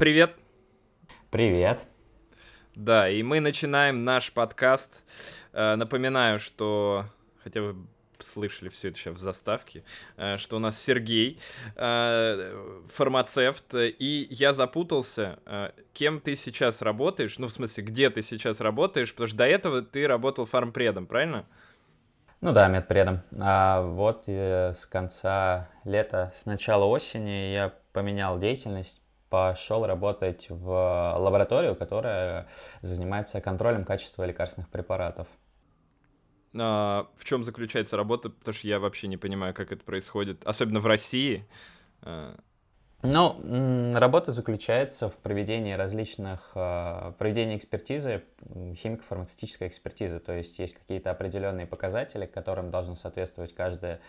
Привет. Привет. Да, и мы начинаем наш подкаст. Э, напоминаю, что, хотя вы слышали все это сейчас в заставке, э, что у нас Сергей, э, фармацевт, и я запутался, кем ты сейчас работаешь, ну, в смысле, где ты сейчас работаешь, потому что до этого ты работал фармпредом, правильно? Ну да, медпредом. А вот с конца лета, с начала осени я поменял деятельность, пошел работать в лабораторию, которая занимается контролем качества лекарственных препаратов. А, в чем заключается работа? Потому что я вообще не понимаю, как это происходит, особенно в России. А. Ну, работа заключается в проведении различных, а, проведении экспертизы, химико-фармацевтической экспертизы, то есть есть какие-то определенные показатели, которым должно соответствовать каждое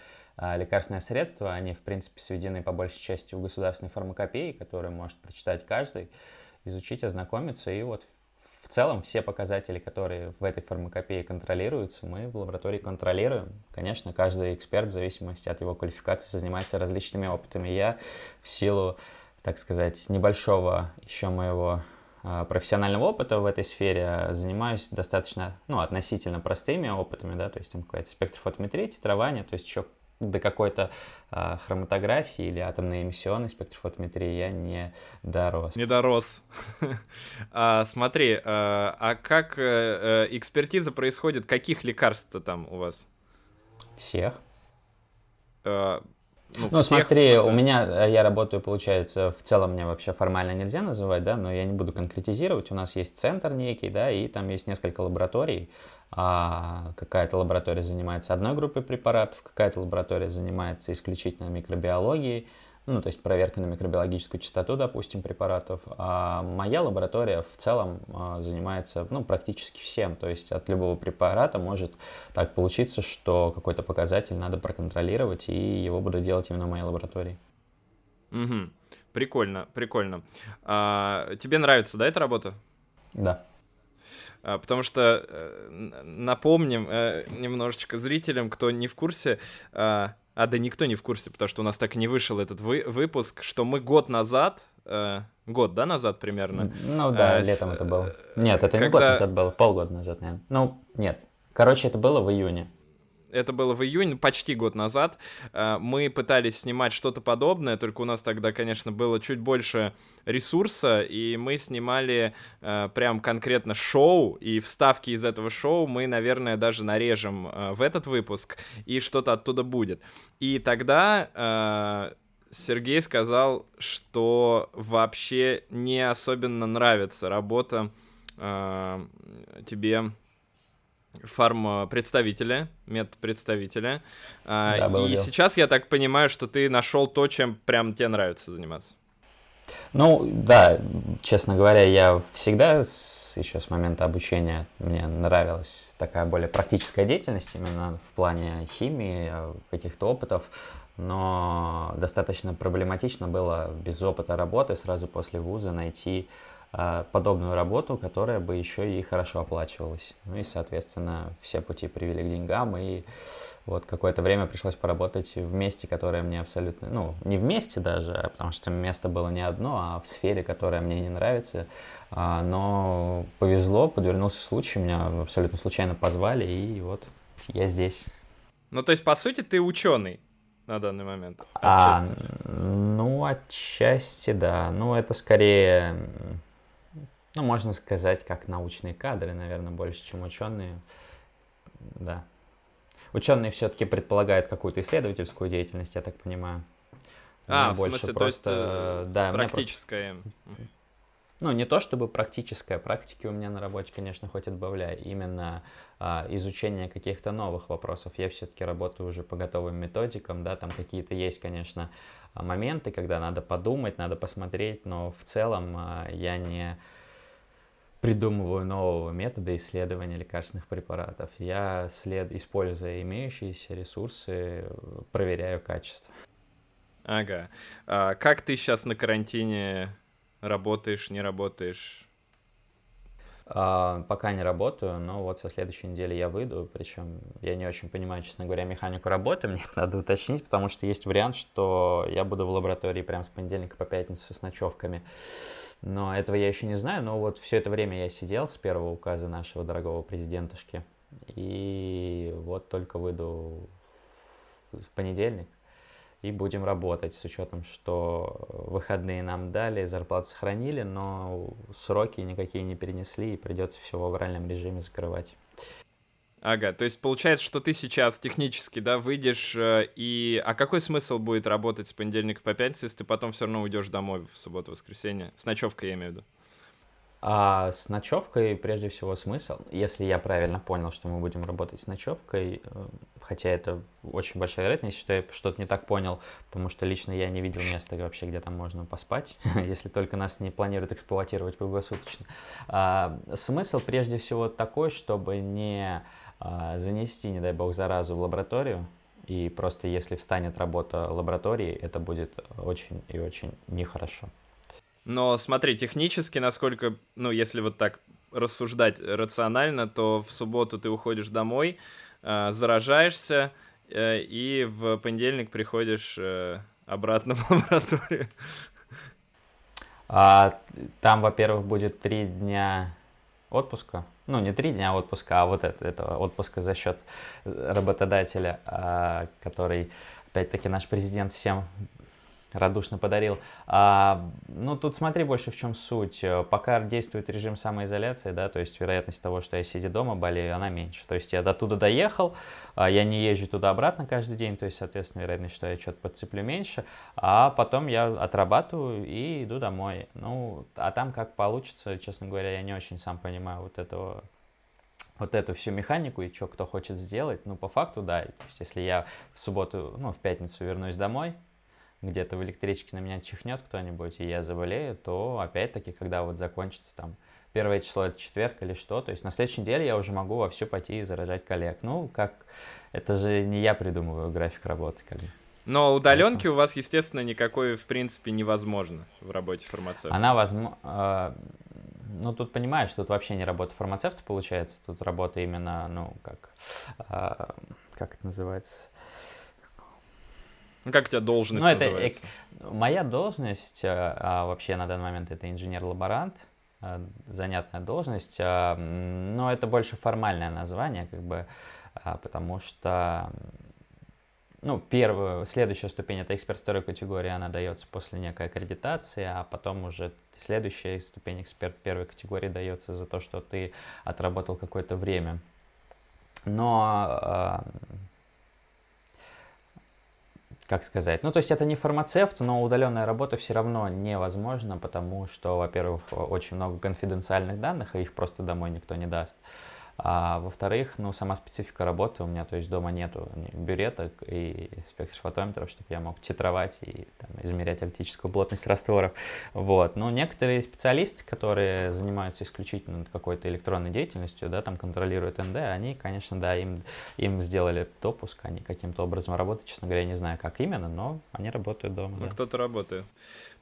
лекарственные средства, они, в принципе, сведены по большей части в государственной фармакопии, которую может прочитать каждый, изучить, ознакомиться. И вот в целом все показатели, которые в этой фармакопее контролируются, мы в лаборатории контролируем. Конечно, каждый эксперт, в зависимости от его квалификации, занимается различными опытами. Я в силу, так сказать, небольшого еще моего а, профессионального опыта в этой сфере занимаюсь достаточно, ну, относительно простыми опытами, да, то есть там какая-то спектрофотометрия, титрование, то есть еще до какой-то а, хроматографии или атомной эмиссионной спектрофотометрии я не дорос. Не дорос. а, смотри, а, а как а, экспертиза происходит? Каких лекарств там у вас? Всех. А, ну, ну всех, смотри, у меня, я работаю, получается, в целом мне вообще формально нельзя называть, да, но я не буду конкретизировать. У нас есть центр некий, да, и там есть несколько лабораторий, а какая-то лаборатория занимается одной группой препаратов, какая-то лаборатория занимается исключительно микробиологией, ну, то есть проверка на микробиологическую частоту, допустим, препаратов. А моя лаборатория в целом а, занимается, ну, практически всем. То есть от любого препарата может так получиться, что какой-то показатель надо проконтролировать, и его буду делать именно в моей лаборатории. Угу. Прикольно, прикольно. А, тебе нравится, да, эта работа? Да. А, потому что э, напомним э, немножечко зрителям, кто не в курсе, а, а да никто не в курсе, потому что у нас так и не вышел этот вы выпуск, что мы год назад, э, год, да, назад примерно? Ну да, э, летом это было. Нет, это когда... не год назад было, полгода назад, наверное. Ну, нет. Короче, это было в июне это было в июне, почти год назад, э, мы пытались снимать что-то подобное, только у нас тогда, конечно, было чуть больше ресурса, и мы снимали э, прям конкретно шоу, и вставки из этого шоу мы, наверное, даже нарежем э, в этот выпуск, и что-то оттуда будет. И тогда Сергей сказал, что вообще не особенно нравится работа тебе фарм-представителя, медпредставителя. А, да, и дело. сейчас я так понимаю, что ты нашел то, чем прям тебе нравится заниматься. Ну, да, честно говоря, я всегда, с, еще с момента обучения, мне нравилась такая более практическая деятельность именно в плане химии, а, каких-то опытов, но достаточно проблематично было без опыта работы сразу после вуза найти а, подобную работу, которая бы еще и хорошо оплачивалась. Ну и, соответственно, все пути привели к деньгам, и вот какое-то время пришлось поработать в месте, которое мне абсолютно, ну, не вместе даже, а потому что место было не одно, а в сфере, которая мне не нравится. А, но повезло, подвернулся случай, меня абсолютно случайно позвали, и вот я здесь. Ну, то есть, по сути, ты ученый на данный момент? Отчасти. А, ну, отчасти, да. Ну, это скорее ну, можно сказать, как научные кадры, наверное, больше, чем ученые. Да. Ученые все-таки предполагают какую-то исследовательскую деятельность, я так понимаю. А, в больше смысле, просто, то есть, э, да, практическая. Просто... Ну, не то чтобы практическая, практики у меня на работе, конечно, хоть отбавляй. Именно а, изучение каких-то новых вопросов. Я все-таки работаю уже по готовым методикам, да, там какие-то есть, конечно, моменты, когда надо подумать, надо посмотреть, но в целом а, я не придумываю нового метода исследования лекарственных препаратов. Я, след... используя имеющиеся ресурсы, проверяю качество. Ага. А как ты сейчас на карантине работаешь, не работаешь? А, пока не работаю, но вот со следующей недели я выйду, причем я не очень понимаю, честно говоря, механику работы, мне это надо уточнить, потому что есть вариант, что я буду в лаборатории прямо с понедельника по пятницу с ночевками. Но этого я еще не знаю, но вот все это время я сидел с первого указа нашего дорогого президентушки. И вот только выйду в понедельник и будем работать с учетом, что выходные нам дали, зарплату сохранили, но сроки никакие не перенесли и придется все в авральном режиме закрывать. Ага, то есть получается, что ты сейчас технически, да, выйдешь э, и... А какой смысл будет работать с понедельника по пятницу, если ты потом все равно уйдешь домой в субботу-воскресенье? С ночевкой, я имею в виду. А с ночевкой прежде всего смысл, если я правильно понял, что мы будем работать с ночевкой, э, хотя это очень большая вероятность, что я что-то не так понял, потому что лично я не видел места вообще, где там можно поспать, если только нас не планируют эксплуатировать круглосуточно. А, смысл прежде всего такой, чтобы не занести, не дай бог, заразу в лабораторию, и просто если встанет работа лаборатории, это будет очень и очень нехорошо. Но смотри, технически, насколько, ну, если вот так рассуждать рационально, то в субботу ты уходишь домой, э, заражаешься, э, и в понедельник приходишь э, обратно в лабораторию. А, там, во-первых, будет три дня отпуска. Ну, не три дня отпуска, а вот это, это отпуска за счет работодателя, а, который, опять-таки, наш президент всем радушно подарил. А, ну, тут смотри больше в чем суть. Пока действует режим самоизоляции, да, то есть вероятность того, что я сидя дома болею, она меньше. То есть я до туда доехал, а я не езжу туда-обратно каждый день, то есть, соответственно, вероятность, что я что-то подцеплю меньше, а потом я отрабатываю и иду домой. Ну, а там как получится, честно говоря, я не очень сам понимаю вот этого вот эту всю механику и что кто хочет сделать, ну, по факту, да, то есть, если я в субботу, ну, в пятницу вернусь домой, где-то в электричке на меня чихнет кто-нибудь, и я заболею, то опять-таки, когда вот закончится там первое число это четверг или что, то есть на следующей неделе я уже могу вовсю пойти и заражать коллег. Ну, как, это же не я придумываю график работы, как бы. Но удаленки у вас, естественно, никакой, в принципе, невозможно в работе фармацевта. Она возможно... Э, ну, тут понимаешь, тут вообще не работа фармацевта получается, тут работа именно, ну, как... Э, как это называется? Ну, как у тебя должность ну, называется? Это, моя должность, а, а, вообще на данный момент это инженер-лаборант, а, занятная должность, а, но это больше формальное название, как бы, а, потому что ну, первую, следующая ступень это эксперт второй категории, она дается после некой аккредитации, а потом уже следующая ступень эксперт первой категории дается за то, что ты отработал какое-то время. Но как сказать, ну то есть это не фармацевт, но удаленная работа все равно невозможна, потому что, во-первых, очень много конфиденциальных данных, и их просто домой никто не даст. А во-вторых, ну, сама специфика работы у меня, то есть дома нету бюреток и спектрфотометров, чтобы я мог титровать и там, измерять оптическую плотность растворов. Вот. Но некоторые специалисты, которые занимаются исключительно какой-то электронной деятельностью, да, там контролируют НД, они, конечно, да, им, им сделали допуск, они каким-то образом работают, честно говоря, я не знаю, как именно, но они работают дома. Ну, да. кто-то работает.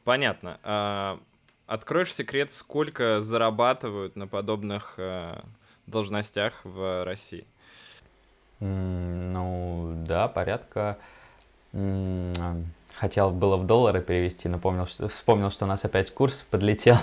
Понятно. А, откроешь секрет, сколько зарабатывают на подобных а должностях в России? Ну, да, порядка... Хотел было в доллары перевести, но помнил, что, вспомнил, что у нас опять курс подлетел.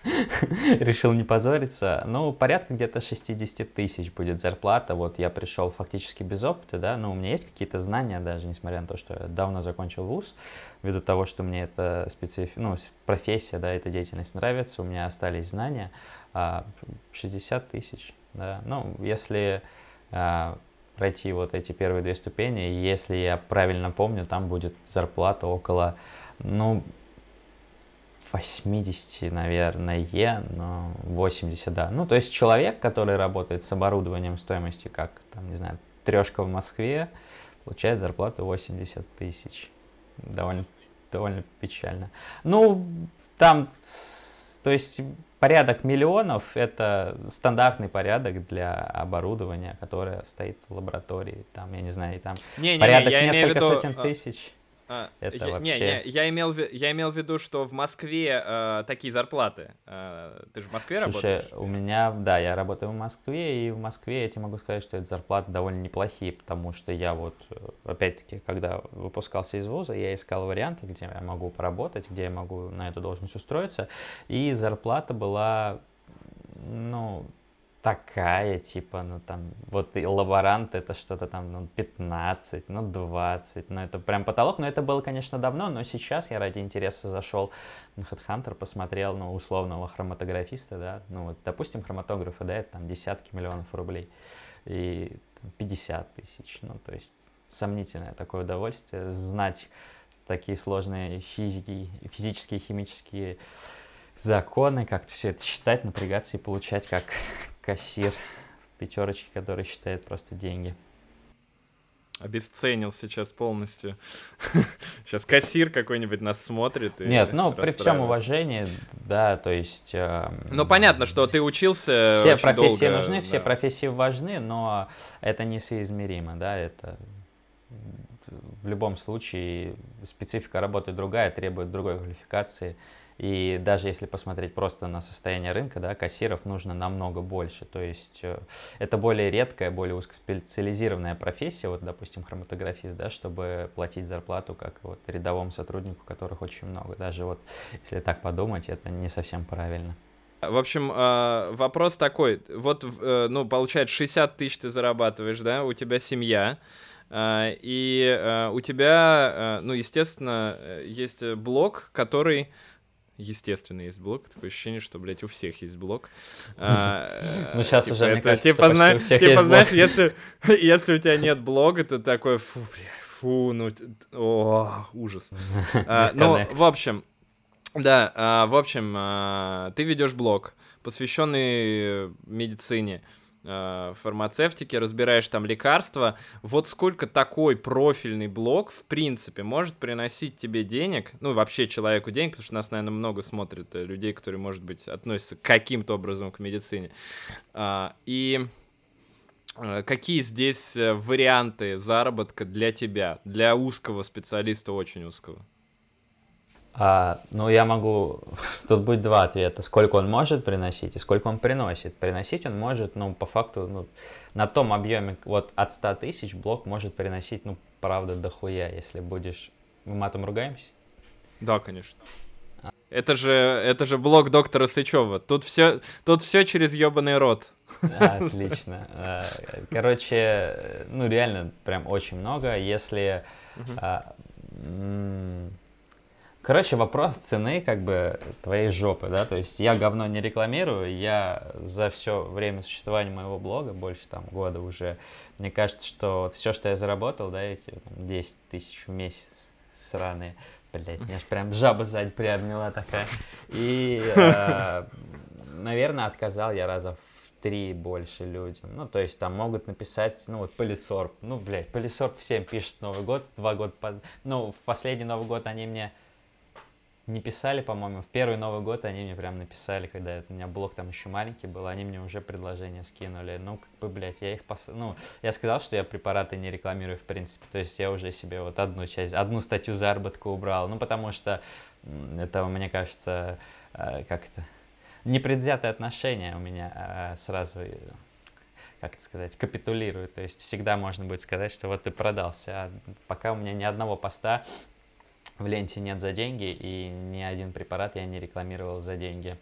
Решил не позориться. Ну, порядка где-то 60 тысяч будет зарплата. Вот я пришел фактически без опыта, да, но у меня есть какие-то знания даже, несмотря на то, что я давно закончил вуз, ввиду того, что мне эта специф... ну, профессия, да, эта деятельность нравится, у меня остались знания. 60 а, тысяч, да. Ну, если а, пройти вот эти первые две ступени, если я правильно помню, там будет зарплата около, ну, 80, наверное, но 80, да. Ну, то есть человек, который работает с оборудованием стоимости, как, там, не знаю, трешка в Москве, получает зарплату 80 тысяч. Довольно, довольно печально. Ну, там, то есть порядок миллионов – это стандартный порядок для оборудования, которое стоит в лаборатории. Там, я не знаю, там не, не, порядок не, я несколько виду, сотен тысяч. А, это я, вообще... Не, не, я имел, я имел в виду, что в Москве э, такие зарплаты. Э, ты же в Москве Слушай, работаешь? у меня, да, я работаю в Москве, и в Москве я тебе могу сказать, что эти зарплаты довольно неплохие, потому что я вот, э, опять-таки, когда выпускался из вуза, я искал варианты, где я могу поработать, где я могу на эту должность устроиться, и зарплата была, ну, такая, типа, ну там, вот и лаборант это что-то там, ну, 15, ну, 20, ну, это прям потолок, но это было, конечно, давно, но сейчас я ради интереса зашел на HeadHunter, посмотрел, ну, условного хроматографиста, да, ну, вот, допустим, хроматографы, да, это там десятки миллионов рублей, и 50 тысяч, ну, то есть сомнительное такое удовольствие знать такие сложные физики, физические, химические законы, как все это считать, напрягаться и получать как кассир в пятерочке, который считает просто деньги. Обесценил сейчас полностью. Сейчас кассир какой-нибудь нас смотрит. Нет, ну при всем уважении, да, то есть. Э, ну понятно, что ты учился. Все профессии долго, нужны, да. все профессии важны, но это несоизмеримо, да, это в любом случае специфика работы другая, требует другой квалификации. И даже если посмотреть просто на состояние рынка, да, кассиров нужно намного больше. То есть э, это более редкая, более узкоспециализированная профессия, вот, допустим, хроматографист, да, чтобы платить зарплату как вот рядовому сотруднику, которых очень много. Даже вот, если так подумать, это не совсем правильно. В общем, э, вопрос такой. Вот, э, ну, получается, 60 тысяч ты зарабатываешь, да, у тебя семья, и у тебя, ну, естественно, есть блог, который естественно, есть блог. Такое ощущение, что, блядь, у всех есть блог. А, ну, сейчас типа уже, мне кажется, типа, у всех типа, есть знаешь, если, если у тебя нет блога, то такой, фу, бля, фу, ну, о, ужас. А, ну, в общем, да, а, в общем, ты ведешь блог, посвященный медицине. Э, фармацевтики, разбираешь там лекарства. Вот сколько такой профильный блог, в принципе, может приносить тебе денег, ну, вообще человеку денег, потому что нас, наверное, много смотрят э, людей, которые, может быть, относятся каким-то образом к медицине. А, и э, какие здесь варианты заработка для тебя, для узкого специалиста, очень узкого? А, ну, я могу... Тут будет два ответа. Сколько он может приносить и сколько он приносит. Приносить он может, ну, по факту, ну, на том объеме, вот от 100 тысяч блок может приносить, ну, правда, дохуя, если будешь... Мы матом ругаемся? Да, конечно. А. Это же, это же блог доктора Сычева. Тут все, тут все через ебаный рот. Отлично. А, короче, ну реально прям очень много. Если Короче, вопрос цены как бы твоей жопы, да, то есть я говно не рекламирую, я за все время существования моего блога, больше там года уже, мне кажется, что все, что я заработал, да, эти там, 10 тысяч в месяц сраные, блядь, меня аж прям жаба сзади приобняла такая, и, э, наверное, отказал я раза в три больше людям. Ну, то есть там могут написать, ну, вот Полисорб. Ну, блядь, Полисорб всем пишет Новый год, два года под... Ну, в последний Новый год они мне не писали, по-моему. В первый Новый год они мне прям написали, когда у меня блог там еще маленький был, они мне уже предложение скинули. Ну, как бы, блядь, я их пос... Ну, я сказал, что я препараты не рекламирую, в принципе. То есть я уже себе вот одну часть, одну статью заработка убрал. Ну, потому что это, мне кажется, э, как это, непредвзятое отношение у меня э, сразу э, как это сказать, капитулирует. То есть всегда можно будет сказать, что вот ты продался. А пока у меня ни одного поста в ленте нет за деньги, и ни один препарат я не рекламировал за деньги.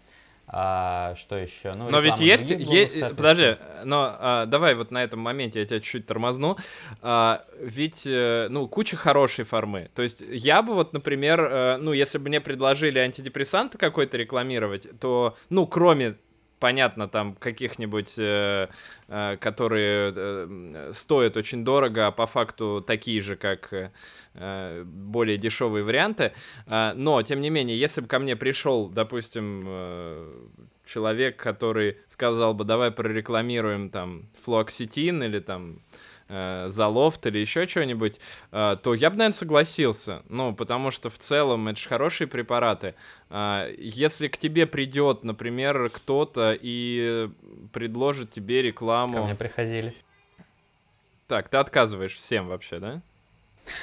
А, что еще? Ну, но ведь есть, есть подожди, но а, давай вот на этом моменте я тебя чуть-чуть тормозну. А, ведь, э, ну, куча хорошей формы. То есть я бы вот, например, э, ну, если бы мне предложили антидепрессанты какой-то рекламировать, то, ну, кроме понятно, там каких-нибудь, э, э, которые э, стоят очень дорого, а по факту такие же, как более дешевые варианты. Э, но, тем не менее, если бы ко мне пришел, допустим, э, человек, который сказал бы, давай прорекламируем там флуоксетин или там э, за лофт или еще что-нибудь, э, то я бы, наверное, согласился. Ну, потому что в целом это же хорошие препараты. Э, если к тебе придет, например, кто-то и предложит тебе рекламу... Ко мне приходили. Так, ты отказываешь всем вообще, да?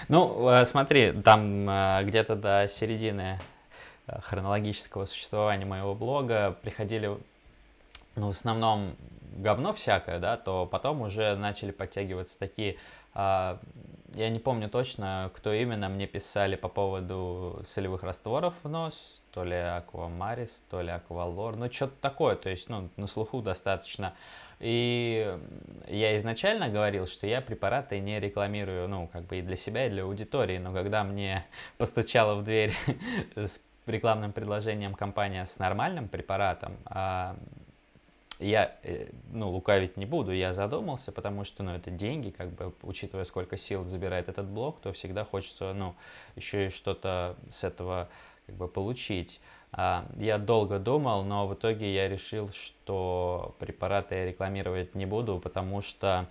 Ну, э, смотри, там э, где-то до середины э, хронологического существования моего блога приходили, ну, в основном говно всякое, да, то потом уже начали подтягиваться такие а, я не помню точно, кто именно мне писали по поводу солевых растворов в нос, то ли Аквамарис, то ли Аквалор, ну что-то такое, то есть, ну, на слуху достаточно. И я изначально говорил, что я препараты не рекламирую, ну, как бы и для себя, и для аудитории, но когда мне постучала в дверь с рекламным предложением компания с нормальным препаратом, а, я, э, ну, лукавить не буду, я задумался, потому что, ну, это деньги, как бы, учитывая, сколько сил забирает этот блок, то всегда хочется, ну, еще и что-то с этого, как бы, получить. А, я долго думал, но в итоге я решил, что препараты я рекламировать не буду, потому что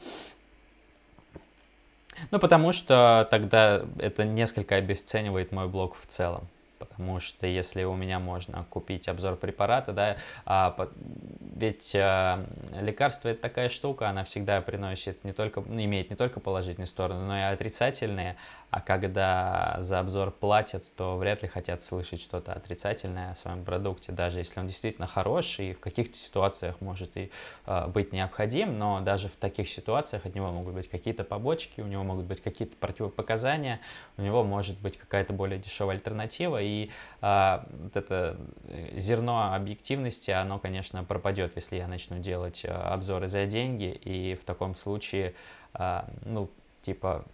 ну, потому что тогда это несколько обесценивает мой блог в целом. Потому что если у меня можно купить обзор препарата, да, а, ведь а, лекарство это такая штука, она всегда приносит не только, имеет не только положительные стороны, но и отрицательные, а когда за обзор платят, то вряд ли хотят слышать что-то отрицательное о своем продукте, даже если он действительно хороший и в каких-то ситуациях может и э, быть необходим, но даже в таких ситуациях от него могут быть какие-то побочки, у него могут быть какие-то противопоказания, у него может быть какая-то более дешевая альтернатива, и э, вот это зерно объективности, оно, конечно, пропадет, если я начну делать э, обзоры за деньги, и в таком случае, э, ну, типа,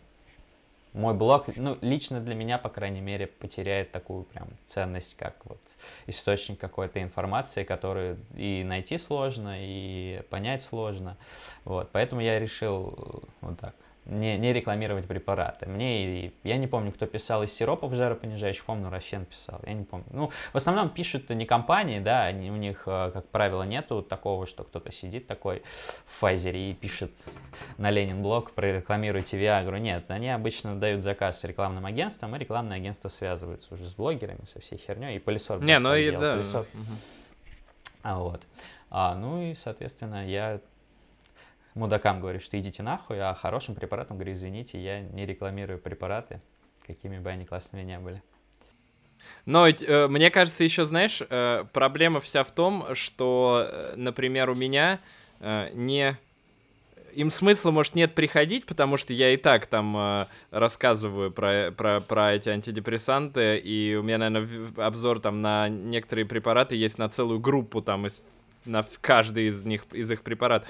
мой блог, ну, лично для меня, по крайней мере, потеряет такую прям ценность, как вот источник какой-то информации, которую и найти сложно, и понять сложно. Вот, поэтому я решил э, вот так не, не рекламировать препараты. Мне, я не помню, кто писал из сиропов жаропонижающих, помню, Рафен писал, я не помню. Ну, в основном пишут не компании, да, они, у них, э, как правило, нету такого, что кто-то сидит такой в Pfizer и пишет на Ленин блог, прорекламируйте Виагру. Нет, они обычно дают заказ с рекламным агентством, и рекламное агентство связывается уже с блогерами, со всей херней, и Полисор. Не, ну и да. Полисор. Угу. А вот. А, ну и, соответственно, я мудакам говорю, что идите нахуй, а хорошим препаратам говорю, извините, я не рекламирую препараты, какими бы они классными не были. Но э, мне кажется, еще, знаешь, э, проблема вся в том, что, э, например, у меня э, не... Им смысла, может, нет приходить, потому что я и так там э, рассказываю про, про, про эти антидепрессанты, и у меня, наверное, обзор там на некоторые препараты есть на целую группу там из на каждый из них, из их препаратов.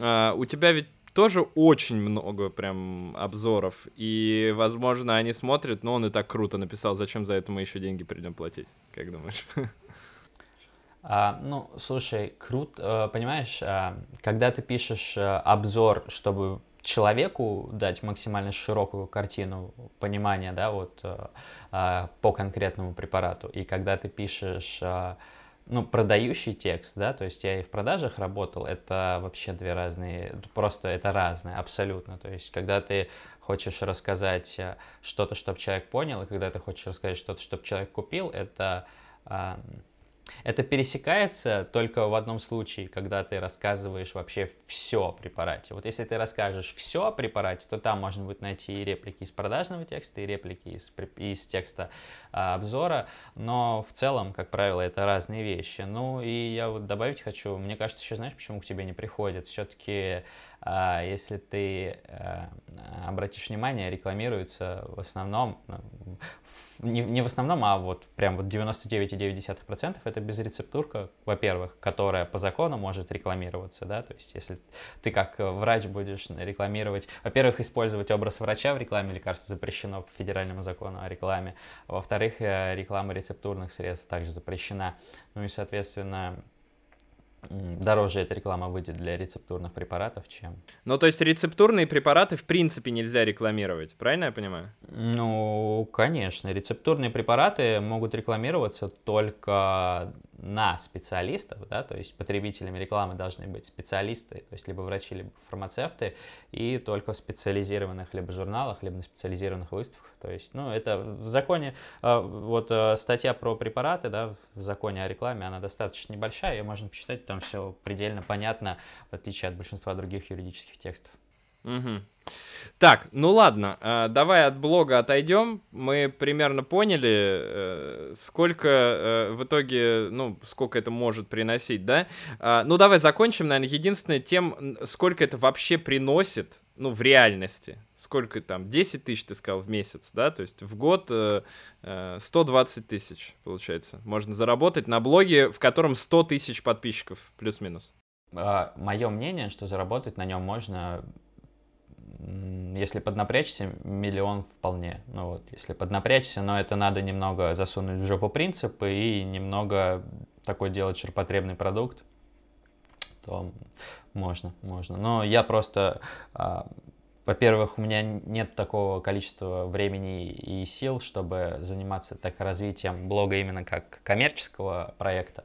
А, у тебя ведь тоже очень много прям обзоров, и, возможно, они смотрят, но он и так круто написал, зачем за это мы еще деньги придем платить, как думаешь? А, ну, слушай, круто, э, понимаешь, а, когда ты пишешь э, обзор, чтобы человеку дать максимально широкую картину понимания, да, вот э, а, по конкретному препарату, и когда ты пишешь ну, продающий текст, да, то есть я и в продажах работал, это вообще две разные, просто это разное, абсолютно. То есть, когда ты хочешь рассказать э, что-то, чтобы человек понял, и когда ты хочешь рассказать что-то, чтобы человек купил, это это пересекается только в одном случае, когда ты рассказываешь вообще все о препарате. Вот если ты расскажешь все о препарате, то там можно будет найти и реплики из продажного текста, и реплики из, из текста а, обзора, но в целом, как правило, это разные вещи. Ну и я вот добавить хочу, мне кажется, еще знаешь, почему к тебе не приходят? Все-таки а, если ты а, обратишь внимание, рекламируется в основном, ну, не, не в основном, а вот прям вот 99,9% это безрецептурка, во-первых, которая по закону может рекламироваться, да, то есть если ты как врач будешь рекламировать, во-первых, использовать образ врача в рекламе лекарств запрещено по федеральному закону о рекламе, во-вторых, э, реклама рецептурных средств также запрещена, ну и, соответственно, дороже эта реклама выйдет для рецептурных препаратов, чем... Ну, то есть рецептурные препараты в принципе нельзя рекламировать, правильно я понимаю? Ну, конечно. Рецептурные препараты могут рекламироваться только на специалистов, да, то есть потребителями рекламы должны быть специалисты, то есть либо врачи, либо фармацевты, и только в специализированных либо журналах, либо на специализированных выставках. То есть, ну, это в законе, э, вот э, статья про препараты, да, в законе о рекламе, она достаточно небольшая, ее можно почитать, там все предельно понятно, в отличие от большинства других юридических текстов. Угу. Так, ну ладно, э, давай от блога отойдем. Мы примерно поняли, э, сколько э, в итоге, ну, сколько это может приносить, да? А, ну, давай закончим, наверное, единственное тем, сколько это вообще приносит, ну, в реальности. Сколько там, 10 тысяч, ты сказал, в месяц, да? То есть в год 120 тысяч, получается, можно заработать на блоге, в котором 100 тысяч подписчиков, плюс-минус. А, Мое мнение, что заработать на нем можно если поднапрячься, миллион вполне. Ну вот, если поднапрячься, но это надо немного засунуть в жопу принципы и немного такой делать ширпотребный продукт, то можно, можно. Но я просто, а, во-первых, у меня нет такого количества времени и сил, чтобы заниматься так развитием блога именно как коммерческого проекта.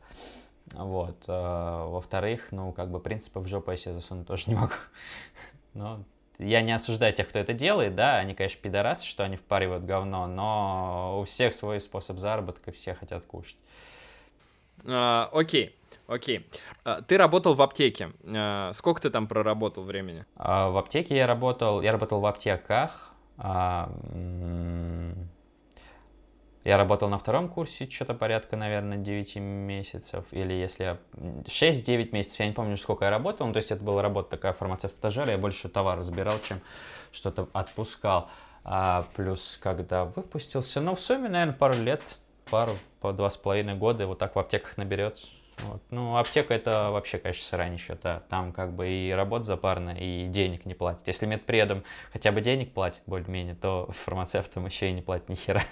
Вот. А, во-вторых, ну, как бы принципы в жопу я себе засунуть тоже не могу. Но я не осуждаю тех, кто это делает, да, они, конечно, пидорасы, что они впаривают говно, но у всех свой способ заработка, все хотят кушать. А, окей, окей. А, ты работал в аптеке. А, сколько ты там проработал времени? А, в аптеке я работал, я работал в аптеках. А, я работал на втором курсе, что-то порядка, наверное, 9 месяцев, или если 6-9 месяцев, я не помню, сколько я работал, ну, то есть это была работа такая фармацевт-стажер, я больше товар разбирал, чем что-то отпускал. А, плюс, когда выпустился, ну, в сумме, наверное, пару лет, пару, по два с половиной года, вот так в аптеках наберется. Вот. Ну, аптека это вообще, конечно, срань еще, да. Там как бы и работа запарная, и денег не платит. Если медпредом хотя бы денег платит более-менее, то фармацевтам еще и не платит ни хера.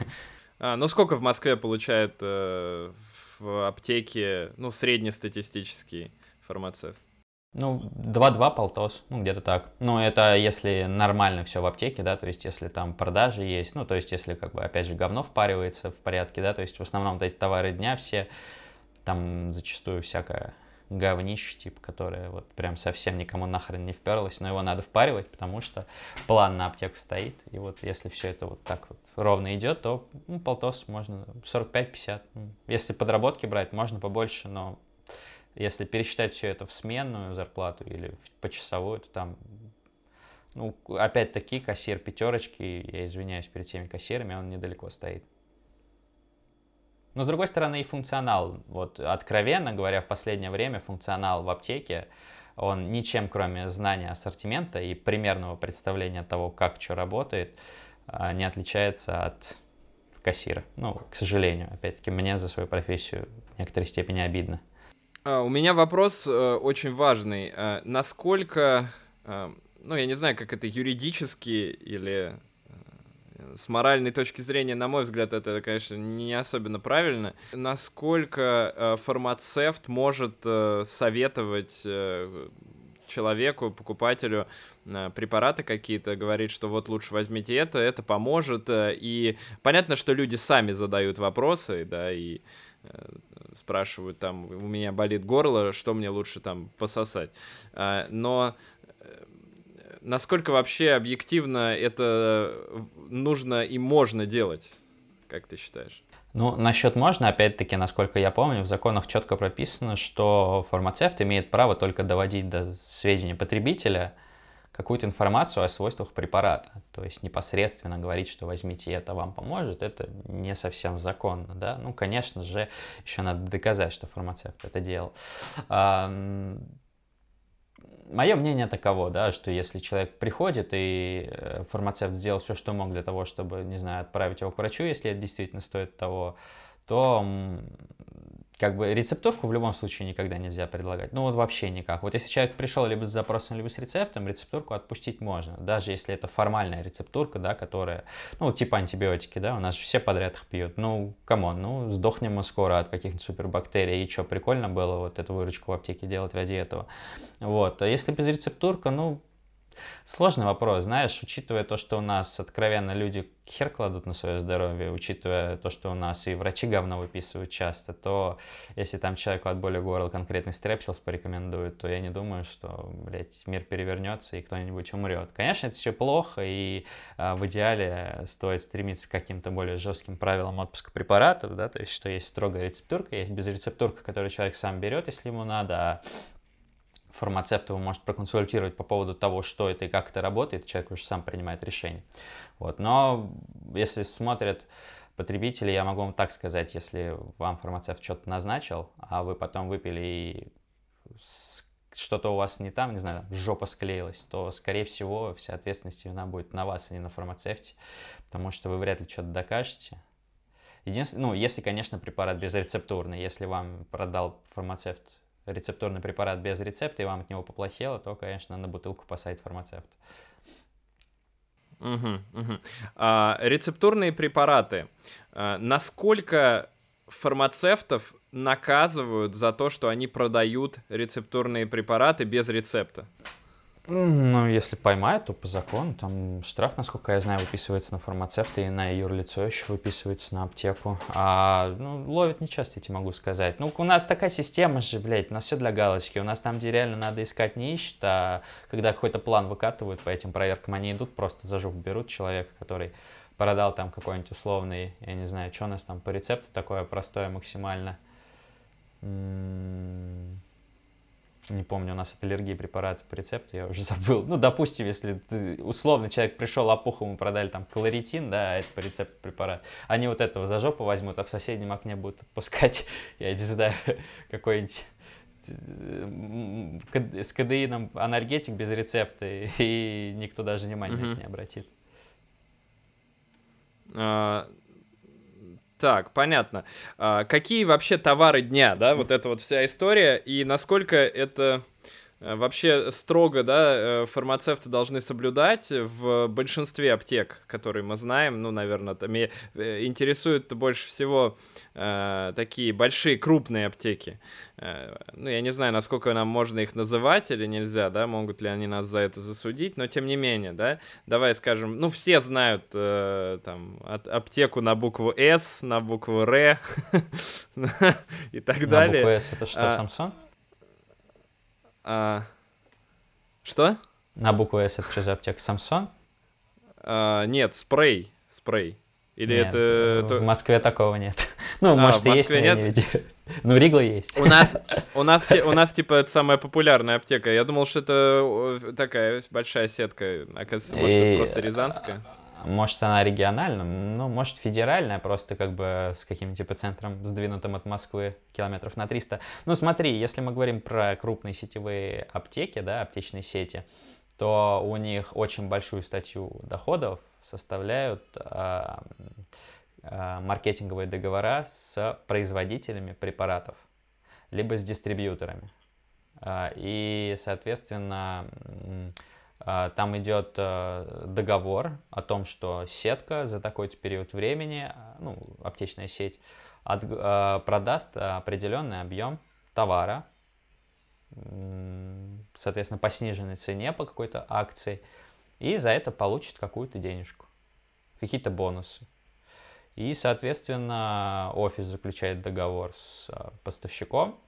А, ну сколько в Москве получает э, в аптеке, ну, среднестатистический фармацевт? Ну, 2-2 полтос, ну, где-то так. Ну, это если нормально все в аптеке, да, то есть если там продажи есть, ну, то есть если, как бы, опять же, говно впаривается в порядке, да, то есть в основном вот эти товары дня все, там зачастую всякое говнище, типа, которое вот прям совсем никому нахрен не вперлось, но его надо впаривать, потому что план на аптеку стоит, и вот если все это вот так вот ровно идет, то ну, полтос можно 45-50. Ну, если подработки брать, можно побольше, но если пересчитать все это в сменную зарплату или в почасовую, то там, ну, опять-таки, кассир пятерочки, я извиняюсь перед теми кассирами, он недалеко стоит. Но, с другой стороны, и функционал. Вот, откровенно говоря, в последнее время функционал в аптеке, он ничем, кроме знания ассортимента и примерного представления того, как что работает, а, не отличается от кассира. Ну, к сожалению, опять-таки, мне за свою профессию в некоторой степени обидно. А, у меня вопрос э, очень важный. А, насколько, э, ну, я не знаю, как это юридически или с моральной точки зрения, на мой взгляд, это, конечно, не особенно правильно. Насколько э, фармацевт может э, советовать э, человеку, покупателю препараты какие-то, говорит, что вот лучше возьмите это, это поможет. И понятно, что люди сами задают вопросы, да, и спрашивают там, у меня болит горло, что мне лучше там пососать. Но насколько вообще объективно это нужно и можно делать, как ты считаешь? Ну, насчет можно, опять-таки, насколько я помню, в законах четко прописано, что фармацевт имеет право только доводить до сведения потребителя какую-то информацию о свойствах препарата. То есть непосредственно говорить, что возьмите это, вам поможет, это не совсем законно, да. Ну, конечно же, еще надо доказать, что фармацевт это делал. Мое мнение таково, да, что если человек приходит и э, фармацевт сделал все, что мог для того, чтобы, не знаю, отправить его к врачу, если это действительно стоит того, то как бы рецептурку в любом случае никогда нельзя предлагать. Ну вот вообще никак. Вот если человек пришел либо с запросом, либо с рецептом, рецептурку отпустить можно. Даже если это формальная рецептурка, да, которая, ну типа антибиотики, да, у нас все подряд их пьют. Ну, come on, ну сдохнем мы скоро от каких-нибудь супербактерий. И что, прикольно было вот эту выручку в аптеке делать ради этого. Вот. А если без рецептурка, ну, Сложный вопрос, знаешь, учитывая то, что у нас откровенно люди хер кладут на свое здоровье, учитывая то, что у нас и врачи говно выписывают часто, то если там человеку от боли горла конкретный стрепсилс порекомендуют, то я не думаю, что, блядь, мир перевернется и кто-нибудь умрет. Конечно, это все плохо, и а, в идеале стоит стремиться к каким-то более жестким правилам отпуска препаратов, да, то есть, что есть строгая рецептурка, есть безрецептурка, которую человек сам берет, если ему надо, а фармацевт его может проконсультировать по поводу того, что это и как это работает, человек уже сам принимает решение. Вот. Но если смотрят потребители, я могу вам так сказать, если вам фармацевт что-то назначил, а вы потом выпили и что-то у вас не там, не знаю, жопа склеилась, то, скорее всего, вся ответственность вина будет на вас, а не на фармацевте, потому что вы вряд ли что-то докажете. Единственное, ну, если, конечно, препарат безрецептурный, если вам продал фармацевт рецептурный препарат без рецепта, и вам от него поплохело, то, конечно, на бутылку посадит фармацевт. Угу, угу. А, рецептурные препараты. А, насколько фармацевтов наказывают за то, что они продают рецептурные препараты без рецепта? Ну, если поймают, то по закону. Там штраф, насколько я знаю, выписывается на фармацевта и на юрлицо еще выписывается на аптеку. А, ну, ловят нечасто, я тебе могу сказать. Ну, у нас такая система же, блядь, у нас все для галочки. У нас там, где реально надо искать, не ищут, а когда какой-то план выкатывают по этим проверкам, они идут, просто за жопу берут человека, который продал там какой-нибудь условный, я не знаю, что у нас там по рецепту такое простое максимально. М -м не помню, у нас от аллергии препараты по рецепту, я уже забыл. Ну, допустим, если ты, условно человек пришел опуху, ему продали там кларитин, да, а это по рецепту препарат, они вот этого за жопу возьмут, а в соседнем окне будут отпускать, я не знаю, какой-нибудь э, с кадеином анальгетик без рецепта, и никто даже внимания mm-hmm. не обратит. А, так, понятно. А, какие вообще товары дня, да, вот эта вот вся история, и насколько это вообще строго, да, э, фармацевты должны соблюдать в большинстве аптек, которые мы знаем, ну, наверное, там меня э, интересует больше всего э, такие большие, крупные аптеки. Э, ну, я не знаю, насколько нам можно их называть или нельзя, да, могут ли они нас за это засудить, но тем не менее, да, давай скажем, ну, все знают э, там от, аптеку на букву С, на букву Р и так далее. На букву С это что, а, Самсон? А, что? На букву С это что за аптека, Самсон? А, нет, спрей, спрей. Или нет, это... В Москве такого нет. Ну, а, может, и есть, но нет? я не видел. Ну, Ригла есть. У нас, у нас, у нас, типа, это самая популярная аптека. Я думал, что это такая большая сетка. Оказывается, может, это просто рязанская. Может, она региональная, ну, может, федеральная, просто как бы с каким-то типа центром, сдвинутым от Москвы километров на 300. Ну, смотри, если мы говорим про крупные сетевые аптеки, да, аптечные сети, то у них очень большую статью доходов составляют а, а, маркетинговые договора с производителями препаратов, либо с дистрибьюторами. А, и, соответственно, там идет а, договор о том, что сетка за такой-то период времени, а, ну, аптечная сеть, от, а, продаст определенный объем товара, соответственно, по сниженной цене, по какой-то акции, и за это получит какую-то денежку, какие-то бонусы. И, соответственно, офис заключает договор с а, поставщиком,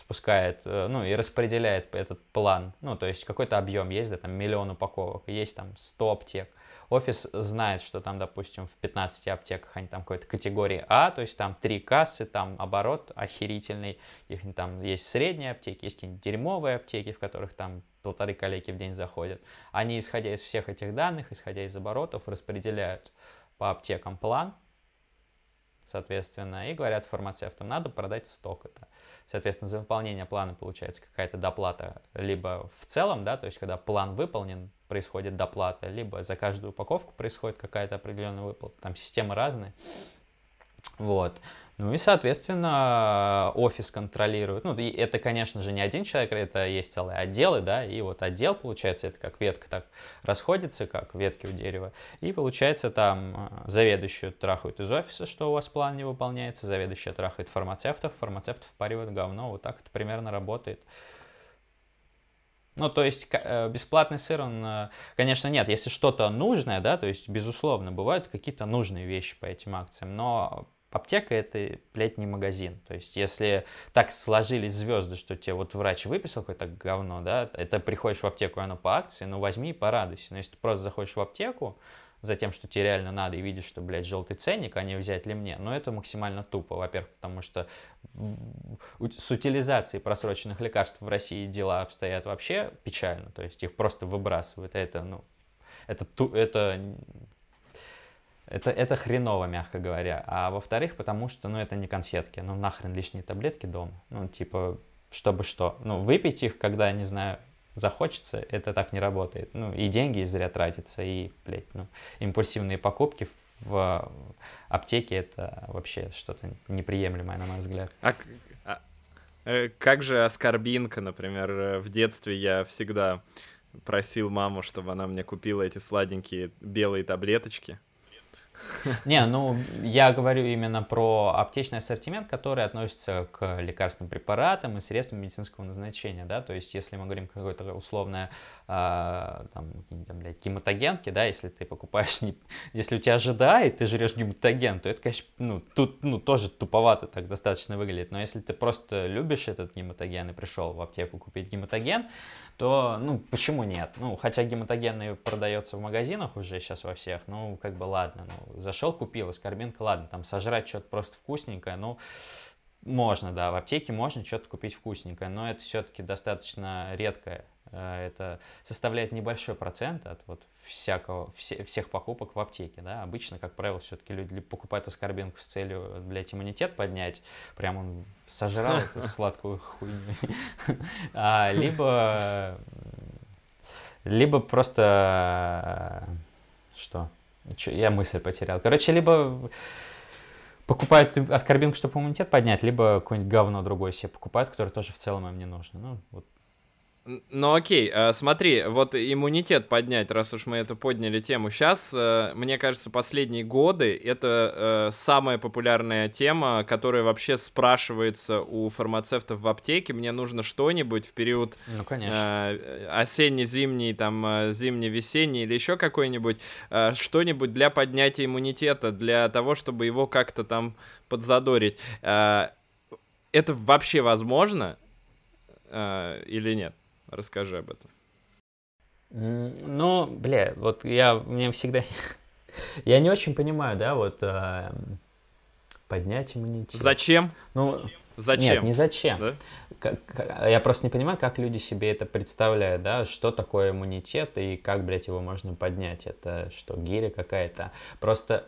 спускает, э, ну, и распределяет этот план. Ну, то есть какой-то объем есть, да, там миллион упаковок, есть там 100 аптек. Офис знает, что там, допустим, в 15 аптеках они там какой-то категории А, то есть там три кассы, там оборот охерительный, их там есть средние аптеки, есть какие-нибудь дерьмовые аптеки, в которых там полторы коллеги в день заходят. Они, исходя из всех этих данных, исходя из оборотов, распределяют по аптекам план, соответственно, и говорят фармацевтам, надо продать сток это. Соответственно, за выполнение плана получается какая-то доплата либо в целом, да, то есть когда план выполнен, происходит доплата, либо за каждую упаковку происходит какая-то определенная выплата. Там системы разные. Вот. Ну и, соответственно, офис контролирует. Ну, это, конечно же, не один человек, это есть целые отделы, да, и вот отдел, получается, это как ветка так расходится, как ветки у дерева. И, получается, там э, заведующую трахают из офиса, что у вас план не выполняется, заведующая трахает фармацевтов, фармацевтов впаривают говно, вот так это примерно работает. Ну, то есть э, бесплатный сыр, он, э, конечно, нет. Если что-то нужное, да, то есть, безусловно, бывают какие-то нужные вещи по этим акциям, но аптека это, блядь, не магазин. То есть, если так сложились звезды, что тебе вот врач выписал какое-то говно, да, это приходишь в аптеку, и оно по акции, ну возьми и порадуйся. Но если ты просто заходишь в аптеку, за тем, что тебе реально надо, и видишь, что, блядь, желтый ценник, а не взять ли мне. Но это максимально тупо, во-первых, потому что с утилизацией просроченных лекарств в России дела обстоят вообще печально, то есть их просто выбрасывают, это, ну, это, это это, это хреново, мягко говоря. А во-вторых, потому что, ну, это не конфетки. Ну, нахрен лишние таблетки дома. Ну, типа, чтобы что? Ну, выпить их, когда, не знаю, захочется, это так не работает. Ну, и деньги зря тратятся, и, блядь, ну, импульсивные покупки в аптеке это вообще что-то неприемлемое, на мой взгляд. А, а э, как же аскорбинка, например, э, в детстве я всегда просил маму, чтобы она мне купила эти сладенькие белые таблеточки. Не, ну, я говорю именно про аптечный ассортимент, который относится к лекарственным препаратам и средствам медицинского назначения, да, то есть если мы говорим какое-то условное, а, там, там, блядь, гематогенки, да, если ты покупаешь, не... если у тебя ожида, и ты жрешь гематоген, то это, конечно, ну, тут, ну, тоже туповато так достаточно выглядит, но если ты просто любишь этот гематоген и пришел в аптеку купить гематоген, то, ну, почему нет? Ну, хотя гематогенный продается в магазинах уже сейчас во всех, ну, как бы ладно, ну, зашел, купил, аскорбинка, ладно, там сожрать что-то просто вкусненькое, ну, можно, да, в аптеке можно что-то купить вкусненькое, но это все-таки достаточно редкое это составляет небольшой процент от вот всякого, все, всех покупок в аптеке, да, обычно, как правило, все-таки люди покупают аскорбинку с целью, блядь, иммунитет поднять, прям он сожрал эту сладкую хуйню, а, либо, либо просто, что, я мысль потерял, короче, либо покупают аскорбинку, чтобы иммунитет поднять, либо какое-нибудь говно другое себе покупают, которое тоже в целом им не нужно, ну, вот ну окей, э, смотри, вот иммунитет поднять, раз уж мы это подняли тему. Сейчас, э, мне кажется, последние годы это э, самая популярная тема, которая вообще спрашивается у фармацевтов в аптеке. Мне нужно что-нибудь в период ну, конечно. осенне-зимний, там, зимне-весенний или еще какой-нибудь, что-нибудь для поднятия иммунитета, для того, чтобы его как-то там подзадорить. Это вообще возможно или нет? Расскажи об этом. Ну, бля, вот я, мне всегда... я не очень понимаю, да, вот э, поднять иммунитет. Зачем? Ну, зачем? Нет, не зачем. Да? Как, я просто не понимаю, как люди себе это представляют, да, что такое иммунитет и как, блядь, его можно поднять. Это что, гиря какая-то? Просто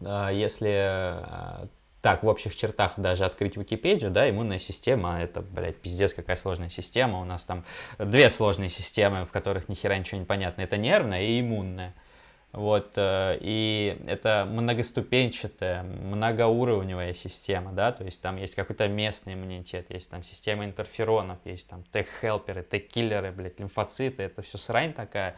э, если э, так, в общих чертах даже открыть Википедию, да, иммунная система, это, блядь, пиздец, какая сложная система. У нас там две сложные системы, в которых ни хера ничего не понятно. Это нервная и иммунная. Вот, э, и это многоступенчатая, многоуровневая система, да, то есть там есть какой-то местный иммунитет, есть там система интерферонов, есть там Т-хелперы, Т-киллеры, блядь, лимфоциты, это все срань такая.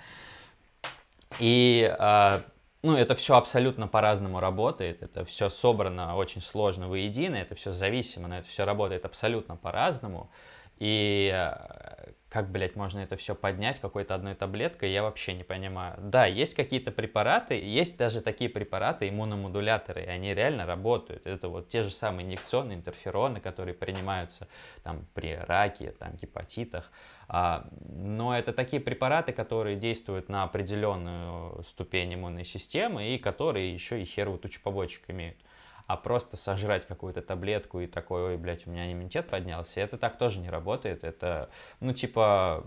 И а, ну, это все абсолютно по-разному работает, это все собрано очень сложно воедино, это все зависимо, но это все работает абсолютно по-разному. И э, как, блядь, можно это все поднять какой-то одной таблеткой, я вообще не понимаю. Да, есть какие-то препараты, есть даже такие препараты, иммуномодуляторы, и они реально работают. Это вот те же самые инъекционные интерфероны, которые принимаются там при раке, там гепатитах. А, но это такие препараты, которые действуют на определенную ступень иммунной системы и которые еще и херовую тучу побочек имеют. А просто сожрать какую-то таблетку и такой, ой, блядь, у меня иммунитет поднялся, это так тоже не работает. Это, ну, типа,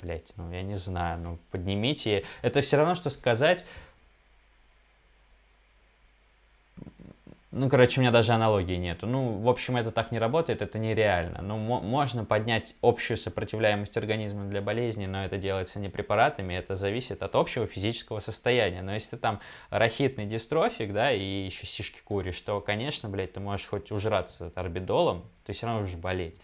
блядь, ну, я не знаю, ну, поднимите. Это все равно, что сказать, Ну, короче, у меня даже аналогии нету. Ну, в общем, это так не работает, это нереально. Ну, можно поднять общую сопротивляемость организма для болезни, но это делается не препаратами, это зависит от общего физического состояния. Но если ты там рахитный дистрофик, да, и еще сишки куришь, то, конечно, блядь, ты можешь хоть ужраться орбидолом, ты все равно будешь болеть.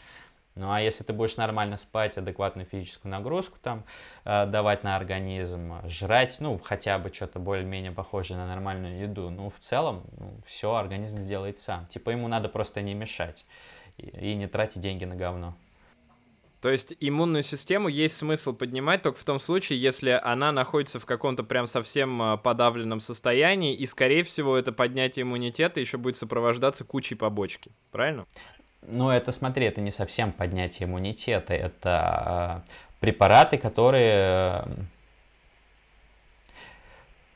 Ну а если ты будешь нормально спать, адекватную физическую нагрузку там э, давать на организм, жрать, ну хотя бы что-то более-менее похожее на нормальную еду, ну в целом ну, все организм сделает сам. Типа ему надо просто не мешать и, и не тратить деньги на говно. То есть иммунную систему есть смысл поднимать только в том случае, если она находится в каком-то прям совсем а, подавленном состоянии, и, скорее всего, это поднятие иммунитета еще будет сопровождаться кучей побочки. Правильно? Ну, это, смотри, это не совсем поднятие иммунитета, это э, препараты, которые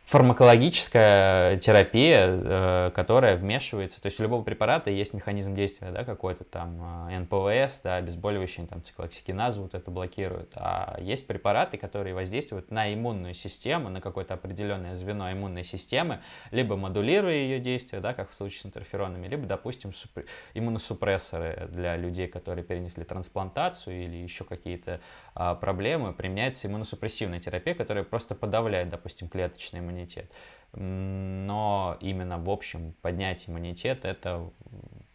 фармакологическая терапия, э, которая вмешивается, то есть у любого препарата есть механизм действия, да, какой-то там э, НПВС, да, обезболивающий, там, циклоксикиназу вот это блокирует, а есть препараты, которые воздействуют на иммунную систему, на какое-то определенное звено иммунной системы, либо модулируя ее действие, да, как в случае с интерферонами, либо, допустим, супр... иммуносупрессоры для людей, которые перенесли трансплантацию или еще какие-то а, проблемы, применяется иммуносупрессивная терапия, которая просто подавляет, допустим, клеточный иммунитет иммунитет. Но именно в общем поднять иммунитет это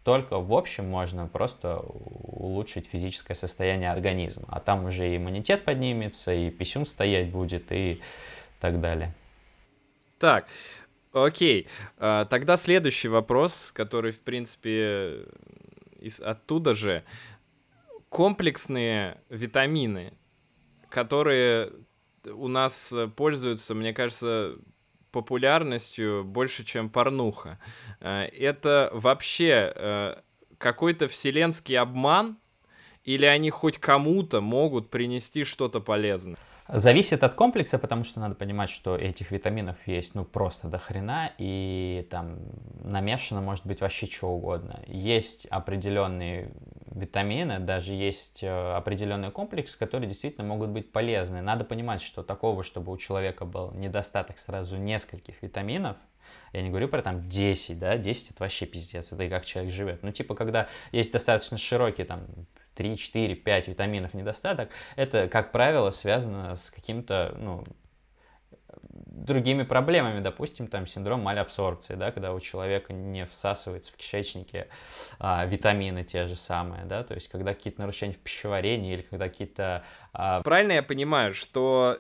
только в общем можно просто улучшить физическое состояние организма. А там уже и иммунитет поднимется, и писюн стоять будет, и так далее. Так, окей. А, тогда следующий вопрос, который, в принципе, оттуда же. Комплексные витамины, которые у нас пользуются, мне кажется, популярностью больше, чем порнуха. Э, это вообще э, какой-то вселенский обман, или они хоть кому-то могут принести что-то полезное? Зависит от комплекса, потому что надо понимать, что этих витаминов есть ну просто до хрена, и там намешано может быть вообще что угодно. Есть определенные витамины, даже есть э, определенный комплекс, которые действительно могут быть полезны. Надо понимать, что такого, чтобы у человека был недостаток сразу нескольких витаминов, я не говорю про там 10, да, 10 это вообще пиздец, это и как человек живет. Ну, типа, когда есть достаточно широкий там 3, 4, 5 витаминов недостаток, это, как правило, связано с каким-то, ну, другими проблемами, допустим, там синдром малябсорбции, да, когда у человека не всасывается в кишечнике а, витамины те же самые, да, то есть когда какие-то нарушения в пищеварении или когда какие-то... А... Правильно я понимаю, что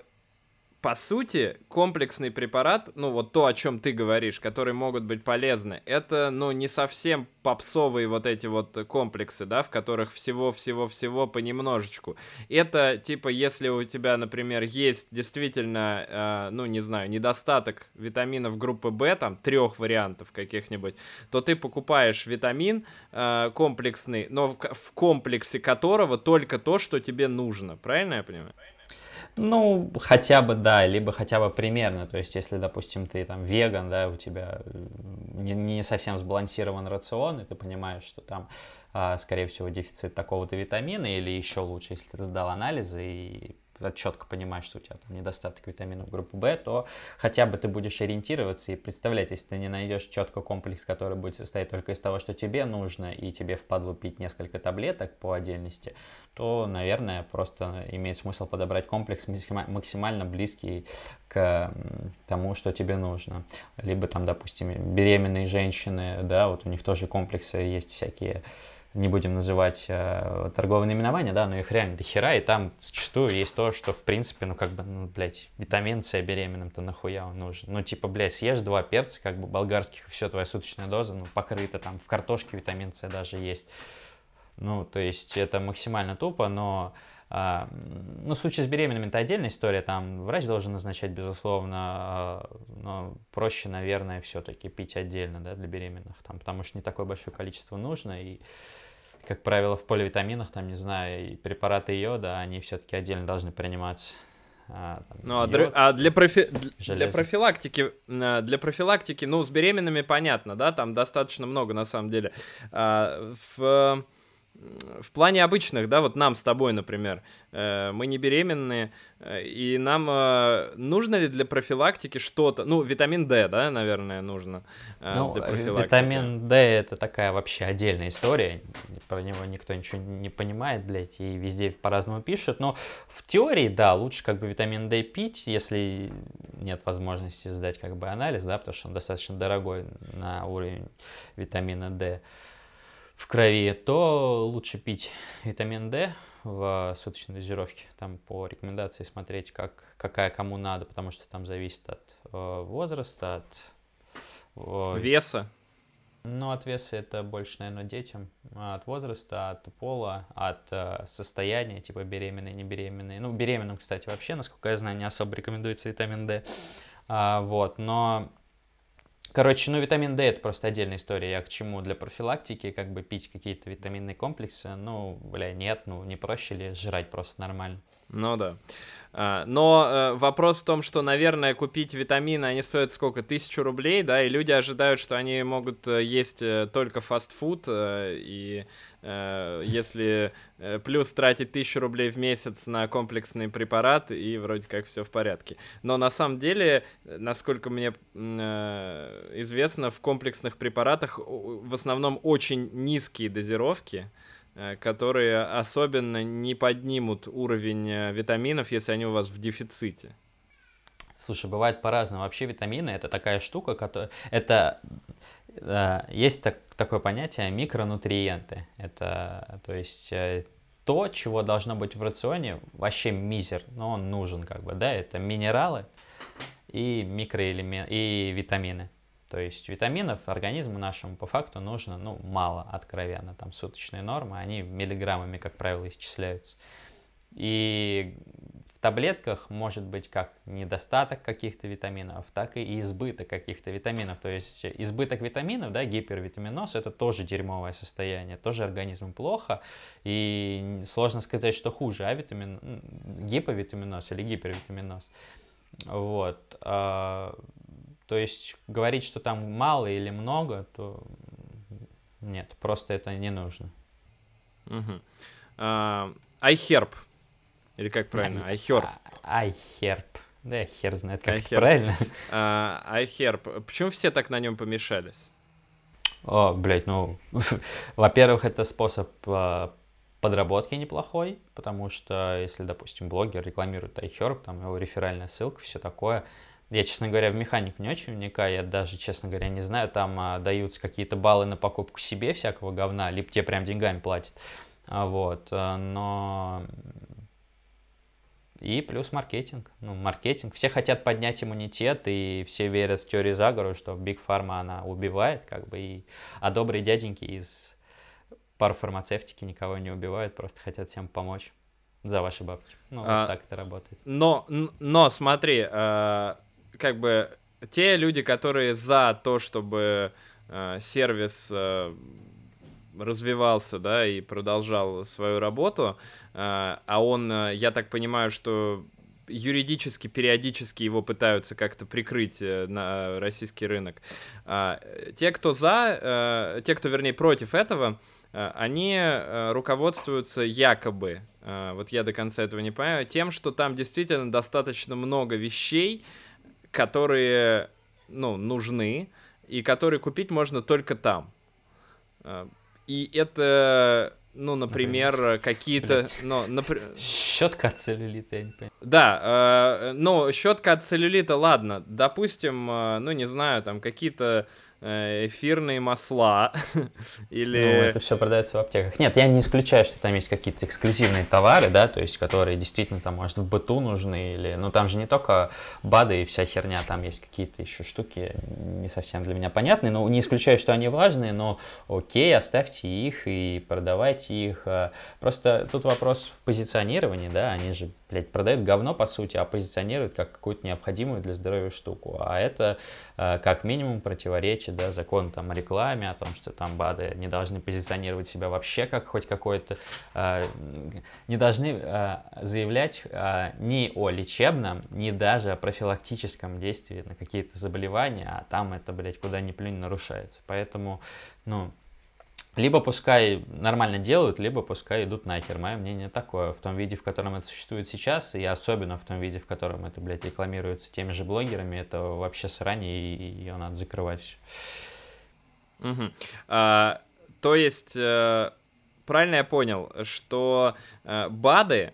по сути, комплексный препарат, ну вот то, о чем ты говоришь, которые могут быть полезны, это, ну, не совсем попсовые вот эти вот комплексы, да, в которых всего-всего-всего понемножечку. Это, типа, если у тебя, например, есть действительно, э, ну, не знаю, недостаток витаминов группы В, там, трех вариантов каких-нибудь, то ты покупаешь витамин э, комплексный, но в, в комплексе которого только то, что тебе нужно. Правильно я понимаю? Ну, хотя бы, да, либо хотя бы примерно. То есть, если, допустим, ты там веган, да, у тебя не, не совсем сбалансирован рацион, и ты понимаешь, что там, а, скорее всего, дефицит такого-то витамина, или еще лучше, если ты сдал анализы и четко понимаешь, что у тебя там недостаток витаминов группы В, то хотя бы ты будешь ориентироваться и представлять, если ты не найдешь четко комплекс, который будет состоять только из того, что тебе нужно, и тебе впадло пить несколько таблеток по отдельности, то, наверное, просто имеет смысл подобрать комплекс максимально близкий к тому, что тебе нужно. Либо там, допустим, беременные женщины, да, вот у них тоже комплексы есть всякие не будем называть э, торговые наименования, да, но их реально до хера, и там зачастую есть то, что, в принципе, ну, как бы, ну, блядь, витамин С беременным-то нахуя он нужен? Ну, типа, блядь, съешь два перца, как бы, болгарских, и все, твоя суточная доза, ну, покрыта, там, в картошке витамин С даже есть. Ну, то есть, это максимально тупо, но... А, ну, в случае с беременными это отдельная история, там врач должен назначать, безусловно, а, но проще, наверное, все-таки пить отдельно, да, для беременных, там, потому что не такое большое количество нужно, и как правило, в поливитаминах, там, не знаю, и препараты йода, они все-таки отдельно должны приниматься. А, там, ну, а йод, а для, профи... для профилактики, для профилактики, ну, с беременными понятно, да, там достаточно много, на самом деле. А, в в плане обычных, да, вот нам с тобой, например, э, мы не беременные, э, и нам э, нужно ли для профилактики что-то, ну, витамин D, да, наверное, нужно ну, для профилактики. Витамин D это такая вообще отдельная история, про него никто ничего не понимает, блядь, и везде по-разному пишут, но в теории, да, лучше как бы витамин D пить, если нет возможности сдать как бы анализ, да, потому что он достаточно дорогой на уровень витамина D в крови, то лучше пить витамин D в суточной дозировке. Там по рекомендации смотреть, как, какая кому надо, потому что там зависит от э, возраста, от э, веса. Ну, от веса это больше, наверное, детям. От возраста, от пола, от э, состояния, типа беременные, не беременные. Ну, беременным, кстати, вообще, насколько я знаю, не особо рекомендуется витамин D. А, вот, но Короче, ну витамин D это просто отдельная история. Я к чему? Для профилактики, как бы пить какие-то витаминные комплексы, ну, бля, нет, ну не проще ли жрать просто нормально? Ну да. А, но э, вопрос в том, что, наверное, купить витамины, они стоят сколько? Тысячу рублей, да, и люди ожидают, что они могут э, есть э, только фастфуд, и если плюс тратить тысячу рублей в месяц на комплексный препарат, и вроде как все в порядке. Но на самом деле, насколько мне известно, в комплексных препаратах в основном очень низкие дозировки, которые особенно не поднимут уровень э, витаминов, если они у вас в дефиците. Слушай, бывает по-разному. Вообще витамины это такая штука, которая... Это э, есть так, такое понятие микронутриенты. Это, то есть, э, то, чего должно быть в рационе, вообще мизер, но он нужен, как бы, да, это минералы и микроэлементы, и витамины. То есть витаминов организму нашему по факту нужно, ну, мало, откровенно. Там суточные нормы, они миллиграммами, как правило, исчисляются. И в таблетках может быть как недостаток каких-то витаминов, так и избыток каких-то витаминов. То есть избыток витаминов, да, гипервитаминоз, это тоже дерьмовое состояние, тоже организму плохо. И сложно сказать, что хуже, а витамин, гиповитаминоз или гипервитаминоз. Вот. А, то есть говорить, что там мало или много, то нет, просто это не нужно. Угу. IHerb. Или как правильно? iHerb. iHerb. Да, хер знает, как это правильно. IHerb. Почему все так на нем помешались? О, блядь, ну, во-первых, это способ uh, подработки неплохой, потому что если, допустим, блогер рекламирует iHerb, там его реферальная ссылка, все такое, я, честно говоря, в механику не очень вникаю, я даже, честно говоря, не знаю, там а, даются какие-то баллы на покупку себе всякого говна, либо те прям деньгами платят, а, вот, а, но... И плюс маркетинг. Ну, маркетинг. Все хотят поднять иммунитет, и все верят в теорию заговора, что Big Pharma она убивает, как бы, и... а добрые дяденьки из парфармацевтики никого не убивают, просто хотят всем помочь за ваши бабки. Ну, а, вот так это работает. Но, но смотри, а как бы те люди, которые за то, чтобы э, сервис э, развивался, да, и продолжал свою работу, э, а он, э, я так понимаю, что юридически, периодически его пытаются как-то прикрыть э, на российский рынок. А, те, кто за, э, те, кто, вернее, против этого, э, они э, руководствуются якобы, э, вот я до конца этого не понимаю, тем, что там действительно достаточно много вещей, которые, ну, нужны, и которые купить можно только там. А, и это, ну, например, какие-то... Ну, напр... Щетка от целлюлита, я не понимаю. Да, э, ну, щетка от целлюлита, ладно. Допустим, э, ну, не знаю, там какие-то Э, эфирные масла или... Ну, это все продается в аптеках. Нет, я не исключаю, что там есть какие-то эксклюзивные товары, да, то есть, которые действительно там, может, в быту нужны, или... Ну, там же не только БАДы и вся херня, там есть какие-то еще штуки не совсем для меня понятные, но не исключаю, что они важные, но окей, оставьте их и продавайте их. Просто тут вопрос в позиционировании, да, они же блядь, продают говно, по сути, а позиционируют как какую-то необходимую для здоровья штуку. А это э, как минимум противоречит да, закону там, о рекламе, о том, что там БАДы не должны позиционировать себя вообще как хоть какой-то... Э, не должны э, заявлять э, ни о лечебном, ни даже о профилактическом действии на какие-то заболевания, а там это, блядь, куда ни плюнь нарушается. Поэтому, ну, либо пускай нормально делают, либо пускай идут нахер. Мое мнение такое. В том виде, в котором это существует сейчас, и особенно в том виде, в котором это, блядь, рекламируется теми же блогерами, это вообще срань, и ее надо закрывать все. Угу. А, то есть, э, правильно я понял, что э, БАДы,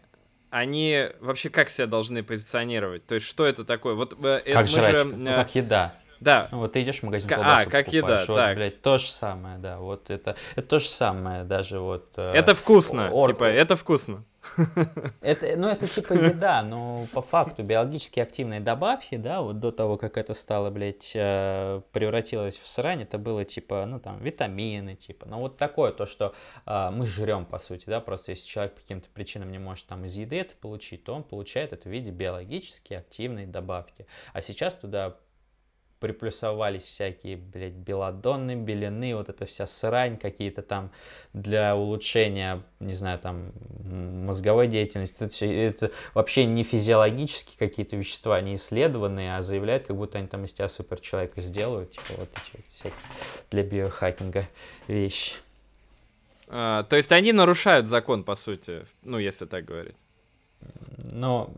они вообще как себя должны позиционировать? То есть, что это такое? Вот, э, как жрачка, же, ну, как еда. Да. Вот ты идешь в магазин К- колбасу а, как еда, покупаешь, вот, так. блядь, то же самое, да, вот это, это то же самое, даже вот... э, Это вкусно, ор- типа, это вкусно. Это, ну, это типа еда, но по факту биологически активные добавки, да, вот до того, как это стало, блядь, э, превратилось в срань, это было типа, ну, там, витамины, типа, ну, вот такое, то, что э, мы жрем, по сути, да, просто если человек по каким-то причинам не может там из еды это получить, то он получает это в виде биологически активной добавки. А сейчас туда приплюсовались всякие, блядь, белодонны, белины, вот эта вся срань, какие-то там для улучшения, не знаю, там, мозговой деятельности. Это, всё- это вообще не физиологические какие-то вещества, не исследованные, а заявляют, как будто они там из тебя суперчеловека сделают, типа вот эти всякие для биохакинга вещи. А, то есть они нарушают закон, по сути, ну, если так говорить. Но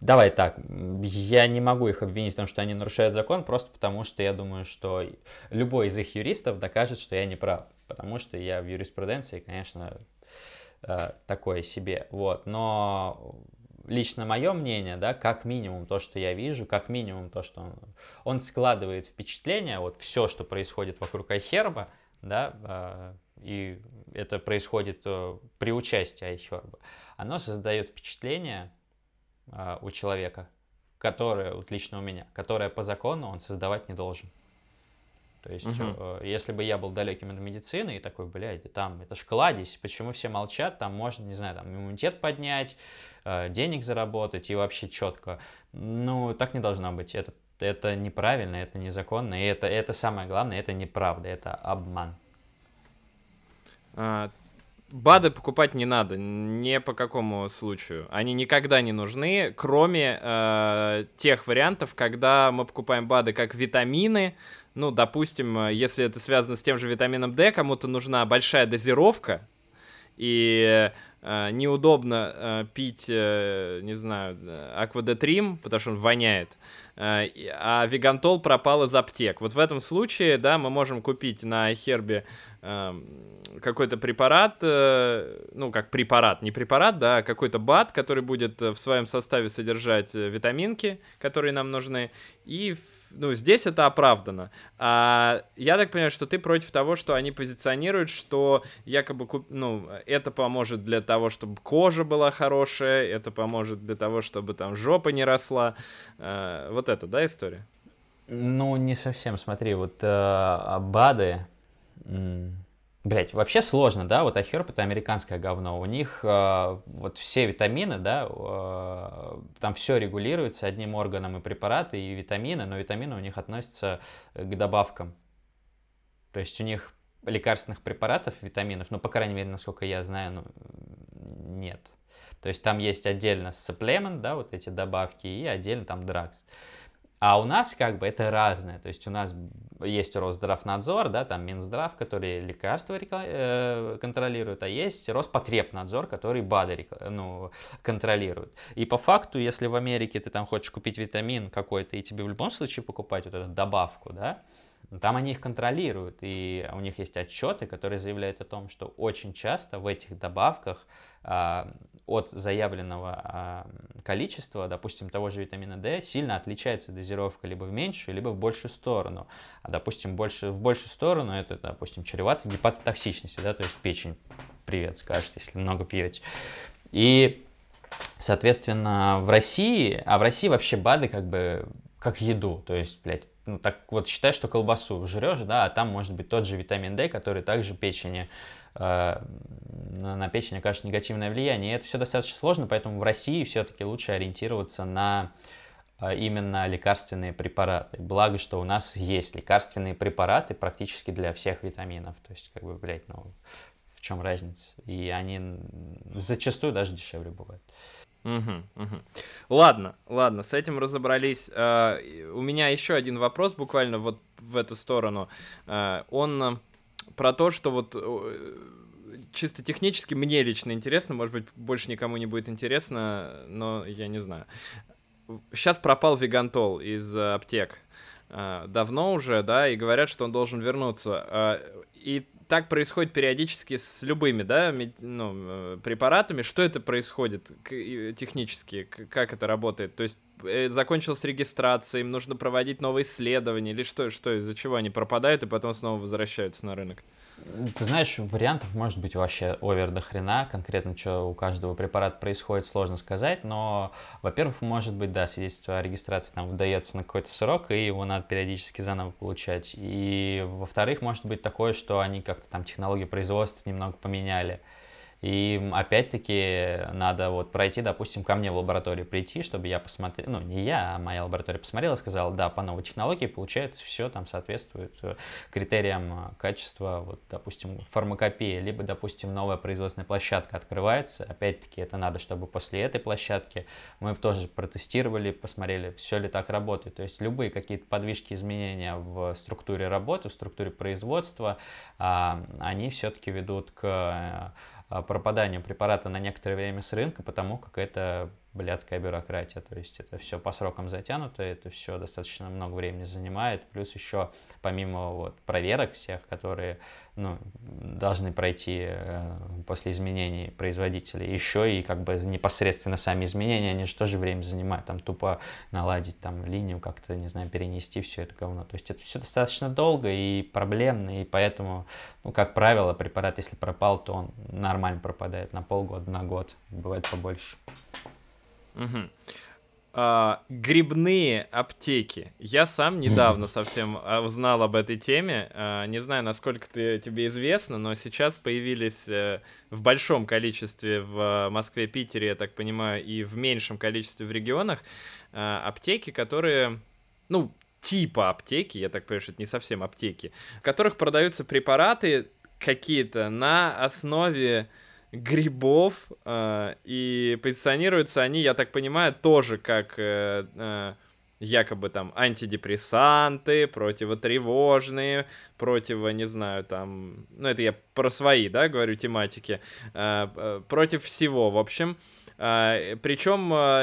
давай так, я не могу их обвинить в том, что они нарушают закон, просто потому что я думаю, что любой из их юристов докажет, что я не прав. Потому что я в юриспруденции, конечно, э, такое себе. Вот. Но лично мое мнение, да, как минимум то, что я вижу, как минимум то, что он, он складывает впечатление, вот все, что происходит вокруг Айхерба, да, э, и это происходит э, при участии Айхерба, оно создает впечатление а, у человека, которое, вот лично у меня, которое по закону он создавать не должен. То есть, Мгм. э, если бы я был далеким от медицины и такой, блядь, там, это ж кладезь, почему все молчат, там можно, не знаю, там иммунитет поднять, э, денег заработать и вообще четко. Ну, так не должно быть. Это, это неправильно, это незаконно, и это, это самое главное, это неправда, это обман. А, БАДы покупать не надо, ни по какому случаю. Они никогда не нужны, кроме э, тех вариантов, когда мы покупаем БАДы как витамины. Ну, допустим, э, если это связано с тем же витамином D, кому-то нужна большая дозировка, и э, неудобно э, пить, э, не знаю, аквадетрим, потому что он воняет, э, а вегантол пропал из аптек. Вот в этом случае, да, мы можем купить на Хербе какой-то препарат, э, ну, как препарат, не препарат, да, а какой-то БАД, который будет э, в своем составе содержать э, витаминки, которые нам нужны, и, ну, здесь это оправдано. А я так понимаю, что ты против того, что они позиционируют, что якобы, ну, это поможет для того, чтобы кожа была хорошая, это поможет для того, чтобы там жопа не росла. Вот это, да, история? Ну, не совсем, смотри, вот э, БАДы, блять, вообще сложно, да, вот Ахерб это американское говно, у них э, вот все витамины, да, э, там все регулируется одним органом и препараты, и витамины, но витамины у них относятся к добавкам, то есть у них лекарственных препаратов, витаминов, ну, по крайней мере, насколько я знаю, ну, нет. То есть там есть отдельно supplement, да, вот эти добавки, и отдельно там драгс. А у нас как бы это разное. То есть у нас есть Росздравнадзор, да, там Минздрав, который лекарства рекла- э, контролирует, а есть Роспотребнадзор, который БАДы ну, контролирует. И по факту, если в Америке ты там хочешь купить витамин какой-то, и тебе в любом случае покупать вот эту добавку, да, там они их контролируют, и у них есть отчеты, которые заявляют о том, что очень часто в этих добавках а, от заявленного а, количества, допустим, того же витамина D, сильно отличается дозировка либо в меньшую, либо в большую сторону. А, допустим, больше, в большую сторону это, допустим, чревато гепатотоксичностью, да, то есть печень, привет, скажет, если много пьете. И, соответственно, в России, а в России вообще БАДы как бы как еду, то есть, блядь, ну, так вот считай, что колбасу жрешь, да, а там может быть тот же витамин D, который также печени, э, на, печень окажет негативное влияние. И это все достаточно сложно, поэтому в России все-таки лучше ориентироваться на э, именно лекарственные препараты. Благо, что у нас есть лекарственные препараты практически для всех витаминов. То есть, как бы, блядь, ну, в чем разница? И они зачастую даже дешевле бывают. Мгм, мгм. Ладно, ладно, с этим разобрались. И У меня еще один вопрос, буквально вот в эту сторону. А, Он а, про то, что вот э, чисто технически мне лично интересно, может быть, больше никому не будет интересно, но я не знаю. Сейчас пропал Вегантол из э, аптек. Давно уже, да, и говорят, что он должен вернуться. И так происходит периодически с любыми, да, ну, э, препаратами. Что это происходит технически? Как это работает? То есть э, закончилась регистрация, им нужно проводить новые исследования, или что, что из-за чего они пропадают и потом снова возвращаются на рынок? Ты знаешь, вариантов может быть вообще овер до хрена. Конкретно, что у каждого препарата происходит, сложно сказать. Но, во-первых, может быть, да, свидетельство о регистрации там выдается на какой-то срок, и его надо периодически заново получать. И, во-вторых, может быть такое, что они как-то там технологию производства немного поменяли. И опять-таки надо вот пройти, допустим, ко мне в лабораторию прийти, чтобы я посмотрел, ну не я, а моя лаборатория посмотрела сказала, да, по новой технологии получается все там соответствует э, критериям э, качества, вот, допустим, фармакопии, либо, допустим, новая производственная площадка открывается. Опять-таки это надо, чтобы после этой площадки мы тоже протестировали, посмотрели, все ли так работает. То есть любые какие-то подвижки, изменения в структуре работы, в структуре производства, а, они все-таки ведут к а, пропаданию препарата на некоторое время с рынка, потому как это блядская бюрократия, то есть это все по срокам затянуто, это все достаточно много времени занимает, плюс еще помимо вот проверок всех, которые ну, должны пройти э, после изменений производителя, еще и как бы непосредственно сами изменения, они же тоже время занимают, там тупо наладить там линию, как-то, не знаю, перенести все это говно, то есть это все достаточно долго и проблемно, и поэтому, ну, как правило, препарат, если пропал, то он нормально пропадает на полгода, на год, бывает побольше. Угу. А, грибные аптеки. Я сам недавно совсем а, узнал об этой теме. А, не знаю, насколько ты, тебе известно, но сейчас появились а, в большом количестве в Москве, Питере, я так понимаю, и в меньшем количестве в регионах а, аптеки, которые, ну, типа аптеки, я так понимаю, что это не совсем аптеки, в которых продаются препараты какие-то на основе грибов, э, и позиционируются они, я так понимаю, тоже как э, э, якобы там антидепрессанты, противотревожные, противо, не знаю, там, ну это я про свои, да, говорю, тематики, э, э против всего, в общем. А, Причем а,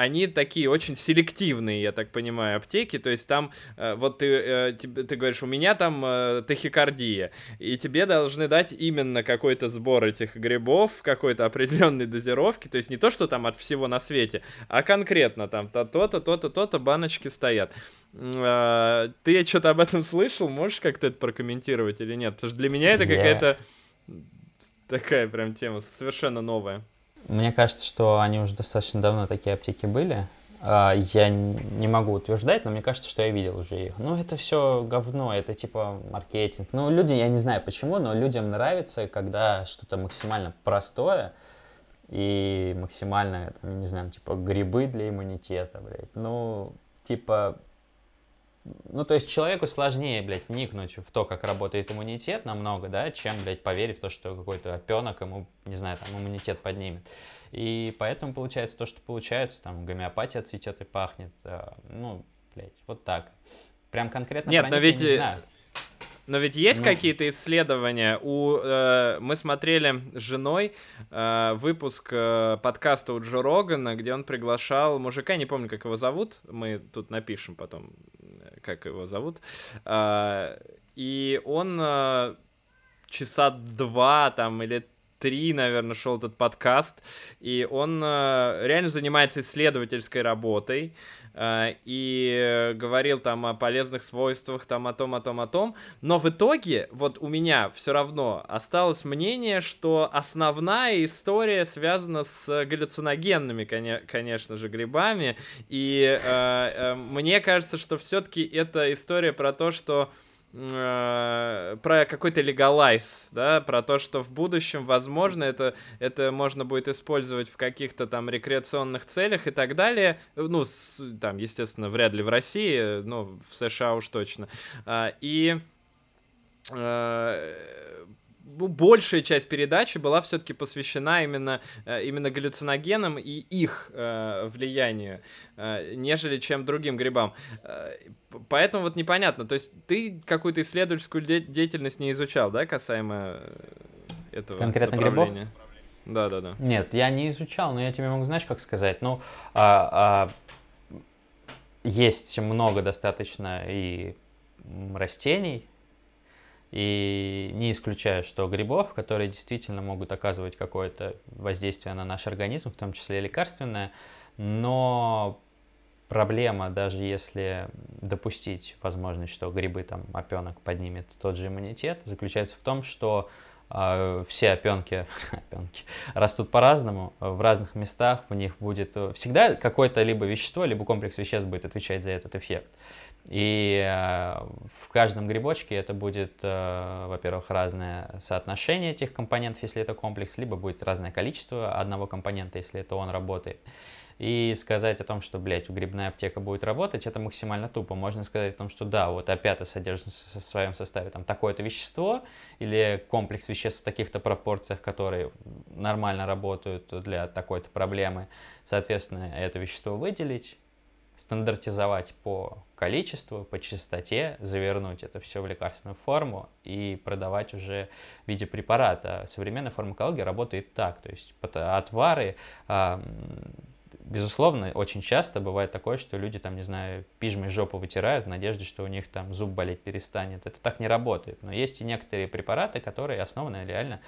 они такие очень селективные, я так понимаю, аптеки. То есть там, а, вот ты, э, ты говоришь, у меня там э, тахикардия, и тебе должны дать именно какой-то сбор этих грибов в какой-то определенной дозировке. То есть не то, что там от всего на свете, а конкретно там то-то, то-то, то-то баночки стоят. Ты что-то об этом слышал? Можешь как-то это прокомментировать или нет? Потому что для меня это какая-то такая прям тема совершенно новая. Мне кажется, что они уже достаточно давно такие аптеки были. А, я не могу утверждать, но мне кажется, что я видел уже их. Ну, это все говно, это типа маркетинг. Ну, люди, я не знаю почему, но людям нравится, когда что-то максимально простое и максимально, там, не знаю, типа грибы для иммунитета, блядь. Ну, типа, ну, то есть человеку сложнее, блядь, вникнуть в то, как работает иммунитет намного, да, чем, блядь, поверить в то, что какой-то опенок ему, не знаю, там, иммунитет поднимет. И поэтому получается то, что получается, там, гомеопатия цветет и пахнет, э, ну, блядь, вот так. Прям конкретно Нет, про но них ведь... я не знаю. Но ведь есть ну... какие-то исследования? У, э, мы смотрели с женой э, выпуск э, подкаста у Джо Рогана, где он приглашал мужика, не помню, как его зовут, мы тут напишем потом, э, как его зовут. Э, и он э, часа два там или три, наверное, шел этот подкаст, и он э, реально занимается исследовательской работой. Э, и говорил там о полезных свойствах, там о том, о том, о том. Но в итоге, вот у меня все равно осталось мнение, что основная история связана с галлюциногенными, конечно же, грибами. И э, э, мне кажется, что все-таки это история про то, что про какой-то легалайз, да, про то, что в будущем, возможно, это, это можно будет использовать в каких-то там рекреационных целях и так далее. Ну, с, там, естественно, вряд ли в России, но в США уж точно. А, и э, большая часть передачи была все-таки посвящена именно, э, именно галлюциногенам и их э, влиянию, э, нежели чем другим грибам. Поэтому вот непонятно, то есть ты какую-то исследовательскую де- деятельность не изучал, да, касаемо этого Конкретно грибов? Да, да, да. Нет, я не изучал, но я тебе могу, знаешь, как сказать, ну, а, а, есть много достаточно и растений, И не исключаю, что грибов, которые действительно могут оказывать какое-то воздействие на наш организм, в том числе лекарственное, но проблема, даже если допустить возможность, что грибы там опенок поднимет тот же иммунитет, заключается в том, что все опенки, опенки растут по-разному, в разных местах, в них будет всегда какое-то либо вещество, либо комплекс веществ будет отвечать за этот эффект. И э, в каждом грибочке это будет, э, во-первых, разное соотношение этих компонентов, если это комплекс, либо будет разное количество одного компонента, если это он работает. И сказать о том, что, блядь, грибная аптека будет работать, это максимально тупо. Можно сказать о том, что да, вот опята содержит в своем составе там такое-то вещество или комплекс веществ в таких-то пропорциях, которые нормально работают для такой-то проблемы. Соответственно, это вещество выделить, стандартизовать по количеству, по частоте, завернуть это все в лекарственную форму и продавать уже в виде препарата. Современная фармакология работает так, то есть отвары, безусловно, очень часто бывает такое, что люди там, не знаю, пижмой жопу вытирают в надежде, что у них там зуб болеть перестанет. Это так не работает. Но есть и некоторые препараты, которые основаны реально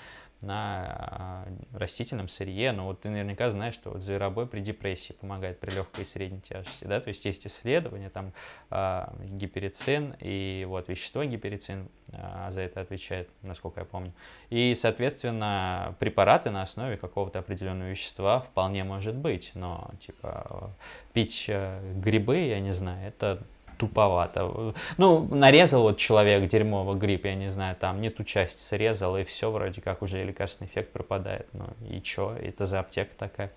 на а, растительном сырье. Но вот ты наверняка знаешь, что вот зверобой при депрессии помогает при легкой и средней тяжести. Да? То есть есть исследования, там а, гиперицин и вот вещество гиперицин а, за это отвечает, насколько я помню. И, соответственно, препараты на основе какого-то определенного вещества вполне может быть. Но типа пить э, грибы, я не знаю, это туповато. Ну, нарезал вот человек дерьмовый гриб, я не знаю, там не ту часть срезал, и все, вроде как уже лекарственный эффект пропадает. Ну и чё, это за аптека такая?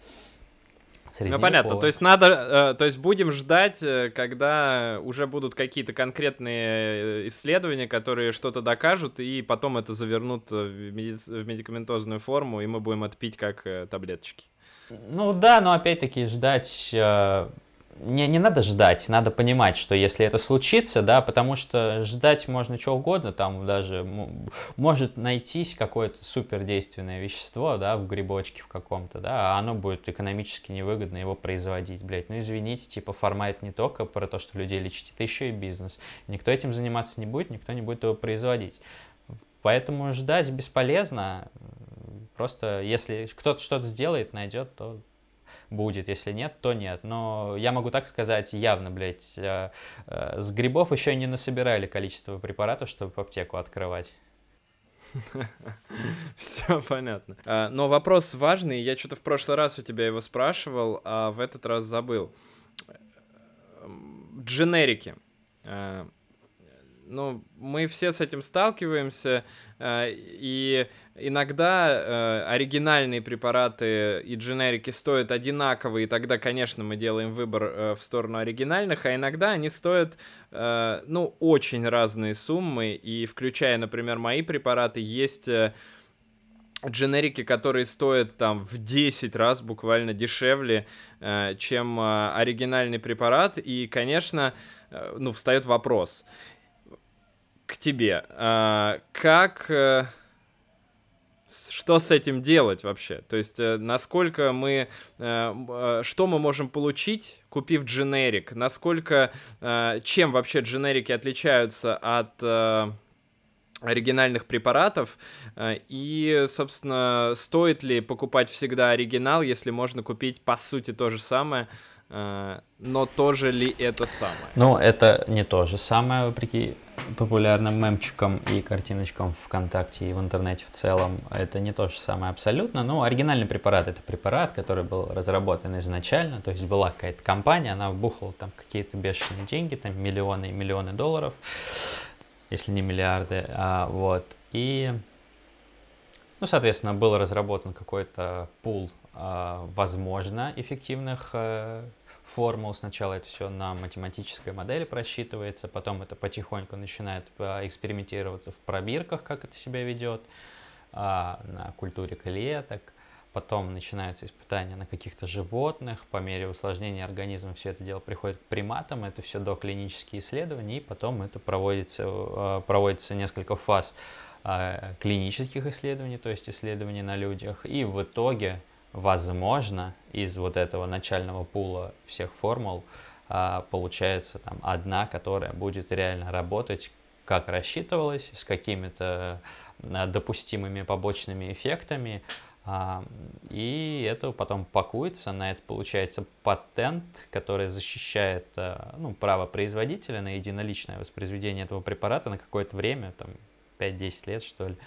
Ну понятно, то есть надо, э, то есть будем ждать, э, когда уже будут какие-то конкретные э, исследования, которые что-то докажут, и потом это завернут в, в медикаментозную форму, и мы будем это пить как таблеточки. Ну да, но опять-таки ждать не, не надо ждать, надо понимать, что если это случится, да, потому что ждать можно чего угодно, там даже может найтись какое-то супердейственное вещество, да, в грибочке в каком-то, да, а оно будет экономически невыгодно его производить, блядь. Ну, извините, типа, формат не только про то, что людей лечить, это еще и бизнес. Никто этим заниматься не будет, никто не будет его производить. Поэтому ждать бесполезно. Просто если кто-то что-то сделает, найдет, то будет, если нет, то нет. Но я могу так сказать явно, блядь, э, э, с грибов еще не насобирали количество препаратов, чтобы аптеку открывать. Все понятно. А, но вопрос важный. Я что-то в прошлый раз у тебя его спрашивал, а в этот раз забыл. Дженерики. Ну, мы все с этим сталкиваемся, э, и иногда э, оригинальные препараты и дженерики стоят одинаково, и тогда, конечно, мы делаем выбор э, в сторону оригинальных, а иногда они стоят, ну, очень разные суммы, и включая, например, мои препараты, есть дженерики, которые стоят там в 10 раз буквально дешевле, чем оригинальный препарат, и, конечно, ну, встает вопрос – к тебе. А, как... Э, что с этим делать вообще? То есть, э, насколько мы... Э, что мы можем получить, купив дженерик? Насколько... Чем вообще дженерики отличаются от оригинальных препаратов и, собственно, стоит ли покупать всегда оригинал, если можно купить по сути то же самое, но тоже ли это самое? Ну, это не то же самое, вопреки популярным мемчикам и картиночкам ВКонтакте и в интернете в целом. Это не то же самое абсолютно. Ну, оригинальный препарат — это препарат, который был разработан изначально, то есть была какая-то компания, она вбухала там какие-то бешеные деньги, там миллионы и миллионы долларов, если не миллиарды, а, вот. И, ну, соответственно, был разработан какой-то пул, а, возможно, эффективных а, формул. Сначала это все на математической модели просчитывается, потом это потихоньку начинает а, экспериментироваться в пробирках, как это себя ведет, а, на культуре клеток. Потом начинаются испытания на каких-то животных. По мере усложнения организма все это дело приходит к приматам. Это все до клинические исследования. И потом это проводится, а, проводится несколько фаз клинических исследований, то есть исследований на людях. И в итоге возможно, из вот этого начального пула всех формул а, получается там одна, которая будет реально работать как рассчитывалось, с какими-то допустимыми побочными эффектами, а, и это потом пакуется, на это получается патент, который защищает ну, право производителя на единоличное воспроизведение этого препарата на какое-то время, там 5-10 лет что ли.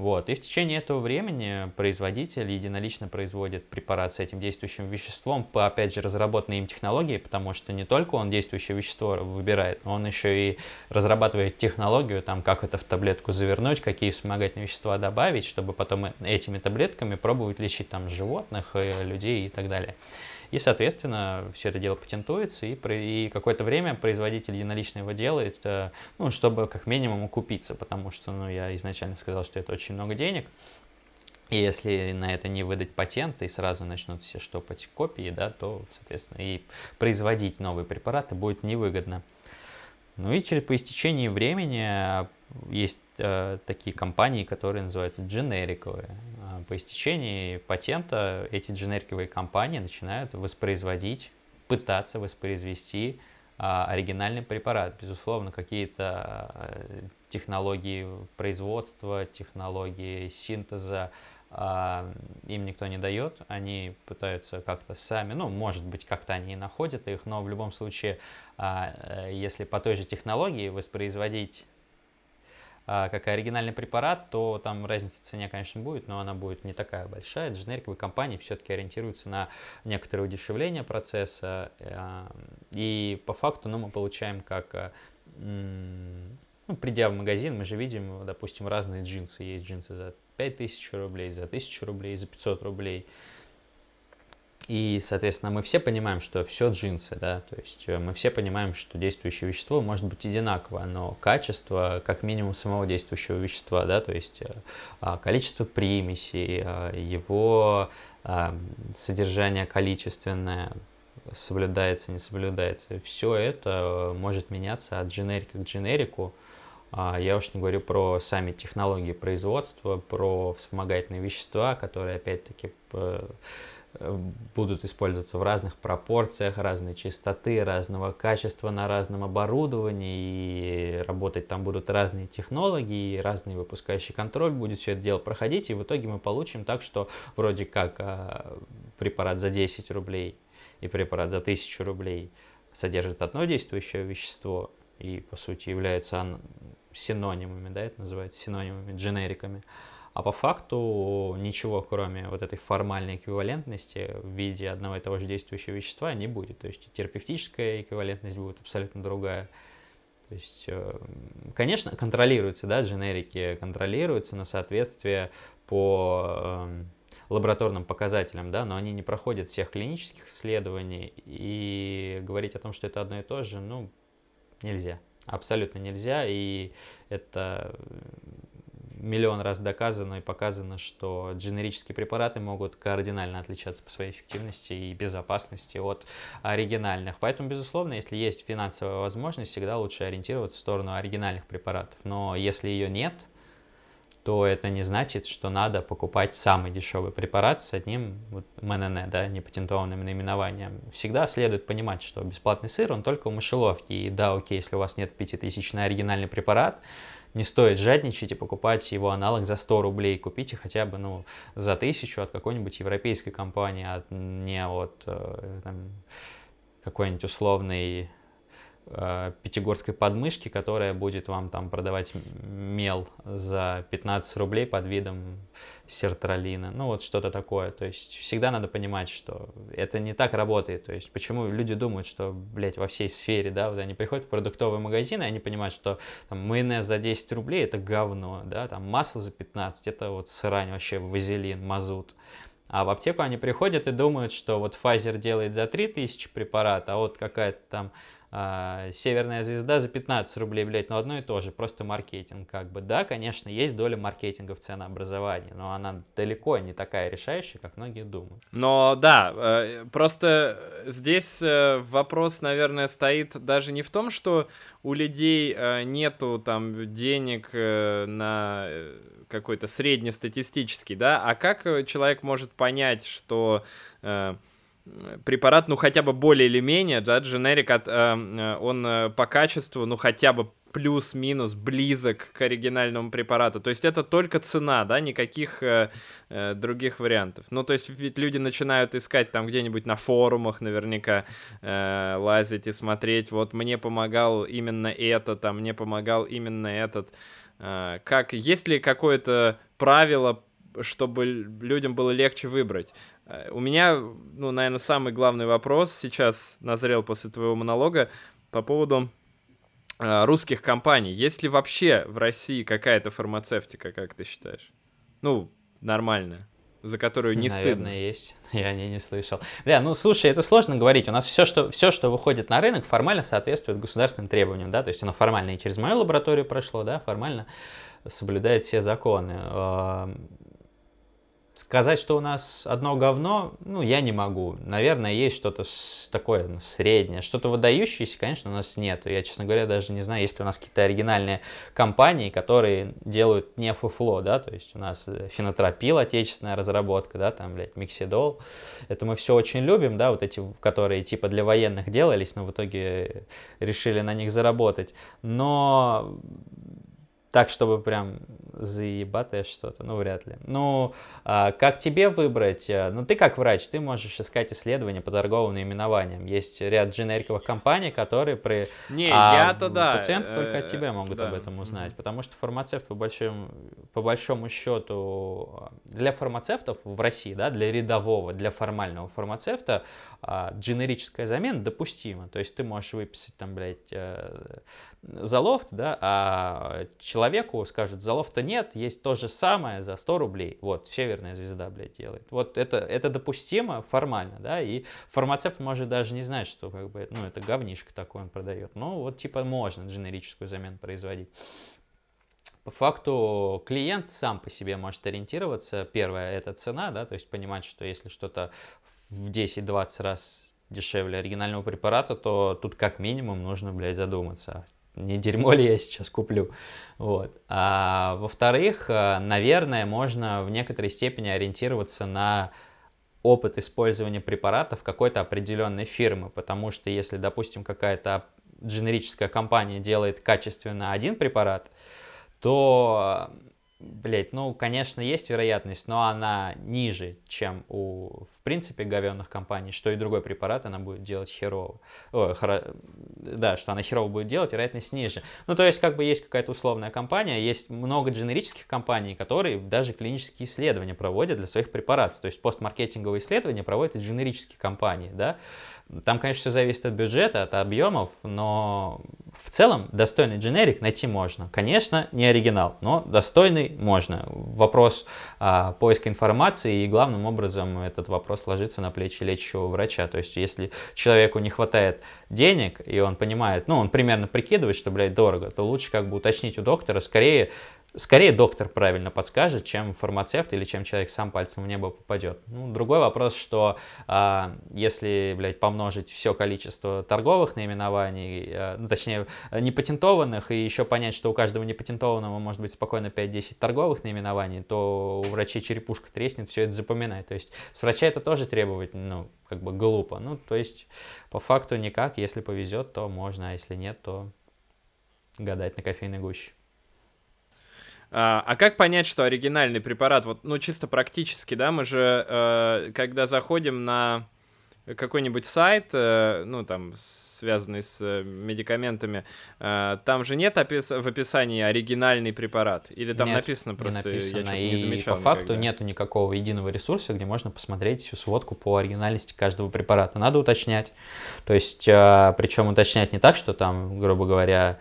Вот. И в течение этого времени производитель единолично производит препарат с этим действующим веществом по, опять же, разработанной им технологии, потому что не только он действующее вещество выбирает, но он еще и разрабатывает технологию, там, как это в таблетку завернуть, какие вспомогательные вещества добавить, чтобы потом этими таблетками пробовать лечить там животных, людей и так далее. И, соответственно, все это дело патентуется, и, и какое-то время производитель единолично его делает, ну, чтобы как минимум укупиться, потому что, ну, я изначально сказал, что это очень много денег, и если на это не выдать патент и сразу начнут все штопать копии, да, то, соответственно, и производить новые препараты будет невыгодно. Ну и через по истечении времени а, есть э, такие компании, которые называются дженериковые. А, по истечении патента эти дженериковые компании начинают воспроизводить, пытаться воспроизвести э, оригинальный препарат. Безусловно, какие-то э, технологии производства, технологии синтеза э, им никто не дает. Они пытаются как-то сами, ну, может быть, как-то они и находят их, но в любом случае, э, если по той же технологии воспроизводить а, как оригинальный препарат, то там разница в цене, конечно, будет, но она будет не такая большая. Дженериковые компании все-таки ориентируются на некоторое удешевление процесса. А, и по факту ну, мы получаем как а, ну, придя в магазин, мы же видим, допустим, разные джинсы. Есть джинсы за 5000 рублей, за 1000 рублей, за 500 рублей. И, соответственно, мы все понимаем, что все джинсы, да, то есть э, мы все понимаем, что действующее вещество может быть одинаково, но качество, как минимум, самого действующего вещества, да, то есть э, а, количество примесей, а, его а, содержание количественное, соблюдается, не соблюдается, все это может меняться от дженерика к дженерику, я уж не говорю про сами технологии производства, про вспомогательные вещества, которые, опять-таки, будут использоваться в разных пропорциях, разной частоты, разного качества на разном оборудовании, и работать там будут разные технологии, разный выпускающий контроль будет все это дело проходить, и в итоге мы получим так, что вроде как а, препарат за 10 рублей и препарат за 1000 рублей содержит одно действующее вещество и, по сути, являются синонимами, да, это называется синонимами, дженериками, а по факту ничего, кроме вот этой формальной эквивалентности в виде одного и того же действующего вещества не будет. То есть терапевтическая эквивалентность будет абсолютно другая. То есть, э, конечно, контролируются, да, дженерики контролируются на соответствие по эм, лабораторным показателям, да, но они не проходят всех клинических исследований, и говорить о том, что это одно и то же, ну, нельзя. Абсолютно нельзя, и это миллион раз доказано и показано, что дженерические препараты могут кардинально отличаться по своей эффективности и безопасности от оригинальных. Поэтому, безусловно, если есть финансовая возможность, всегда лучше ориентироваться в сторону оригинальных препаратов. Но если ее нет, то это не значит, что надо покупать самый дешевый препарат с одним вот, МНН, да, непатентованным наименованием. Всегда следует понимать, что бесплатный сыр, он только в мышеловке. И да, окей, если у вас нет 5000 на оригинальный препарат, не стоит жадничать и покупать его аналог за 100 рублей. Купите хотя бы ну, за тысячу от какой-нибудь европейской компании, от, не от э, какой-нибудь условной э, пятигорской подмышки, которая будет вам там продавать мел за 15 рублей под видом сертралина. Ну вот что-то такое. То есть всегда надо понимать, что это не так работает. То есть почему люди думают, что, блядь, во всей сфере, да, вот они приходят в продуктовый магазин, и они понимают, что там, майонез за 10 рублей это говно, да, там масло за 15 это вот срань вообще, вазелин, мазут. А в аптеку они приходят и думают, что вот Pfizer делает за 3000 препарат, а вот какая-то там а, Северная звезда за 15 рублей, блядь, но одно и то же, просто маркетинг как бы. Да, конечно, есть доля маркетинга в ценообразовании, но она далеко не такая решающая, как многие думают. Но да, э, просто здесь э, вопрос, наверное, стоит даже не в том, что у людей э, нету там денег на какой-то среднестатистический, да, а как человек может понять, что препарат, ну, хотя бы более или менее, да, дженерик, от, э, э он э, по качеству, ну, хотя бы плюс-минус близок к оригинальному препарату. То есть это только цена, да, никаких э, э, других вариантов. Ну, то есть ведь люди начинают искать там где-нибудь на форумах наверняка э, лазить и смотреть, вот мне помогал именно это, там, мне помогал именно этот. Э, как, есть ли какое-то правило, чтобы людям было легче выбрать? Э, у меня, ну, наверное, самый главный вопрос сейчас назрел после твоего монолога по поводу Э, русских компаний. Есть ли вообще в России какая-то фармацевтика, как ты считаешь? Ну, нормальная за которую не Наверное, стыдно. есть. Я о ней не слышал. Бля, ну слушай, это сложно говорить. У нас все что, все, что выходит на рынок, формально соответствует государственным требованиям, да, то есть оно формально и через мою лабораторию прошло, да, формально соблюдает все законы. Сказать, что у нас одно говно, ну, я не могу. Наверное, есть что-то такое ну, среднее. Что-то выдающееся, конечно, у нас нет. Я, честно говоря, даже не знаю, есть ли у нас какие-то оригинальные компании, которые делают не фуфло, да, то есть у нас э, фенотропил, отечественная разработка, да, там, блядь, миксидол. Это мы все очень любим, да, вот эти, которые типа для военных делались, но в итоге решили на них заработать. Но так, чтобы прям заебатое что-то, ну, вряд ли. Ну, а, как тебе выбрать? Э, ну, ты как врач, ты можешь искать исследования по торговым наименованиям. Есть ряд дженериковых компаний, которые при... Не, а я-то да. Пациенты только от тебя могут да. об этом узнать, потому что фармацевт, по большому, по большому счету, для фармацевтов в России, да, для рядового, для формального фармацевта, а, дженерическая замена допустима. То есть ты можешь выписать там, блядь, э, залофт, да, а человеку скажут, залофта нет, есть то же самое за 100 рублей. Вот, северная звезда, блядь, делает. Вот это, это допустимо формально, да, и фармацевт может даже не знать, что как бы, ну, это говнишко такое он продает. Ну, вот, типа, можно дженерическую замену производить. По факту клиент сам по себе может ориентироваться. Первое – это цена, да, то есть понимать, что если что-то в 10-20 раз дешевле оригинального препарата, то тут как минимум нужно, блядь, задуматься, не дерьмо ли я сейчас куплю. Вот. А, во-вторых, э, наверное, можно в некоторой степени ориентироваться на опыт использования препаратов какой-то определенной фирмы, потому что если, допустим, какая-то дженерическая компания делает качественно один препарат, то Блять, ну, конечно, есть вероятность, но она ниже, чем у, в принципе, говенных компаний, что и другой препарат она будет делать херово. О, хоро... Да, что она херово будет делать, вероятность ниже. Ну, то есть, как бы есть какая-то условная компания, есть много дженерических компаний, которые даже клинические исследования проводят для своих препаратов. То есть, постмаркетинговые исследования проводят и дженерические компании, да. Там, конечно, все зависит от бюджета, от объемов, но в целом достойный дженерик найти можно. Конечно, не оригинал, но достойный можно. Вопрос а, поиска информации и главным образом этот вопрос ложится на плечи лечащего врача. То есть, если человеку не хватает денег, и он понимает, ну, он примерно прикидывает, что, блядь, дорого, то лучше как бы уточнить у доктора, скорее Скорее доктор правильно подскажет, чем фармацевт или чем человек сам пальцем в небо попадет. Ну, другой вопрос, что а, если, блядь, помножить все количество торговых наименований, а, ну, точнее, непатентованных, и еще понять, что у каждого непатентованного может быть спокойно 5-10 торговых наименований, то у врачей черепушка треснет, все это запоминать. То есть с врача это тоже требовать, ну, как бы глупо. Ну, то есть по факту никак, если повезет, то можно, а если нет, то гадать на кофейной гуще. А, а как понять, что оригинальный препарат, вот, ну, чисто практически, да, мы же, э, когда заходим на какой-нибудь сайт, э, ну, там, связанный с э, медикаментами, э, там же нет опис в описании оригинальный препарат? Или там нет, написано просто, не написано. я не замечал И по факту никогда. нету никакого единого ресурса, где можно посмотреть всю сводку по оригинальности каждого препарата. Надо уточнять. То есть, э, причем уточнять не так, что там, грубо говоря,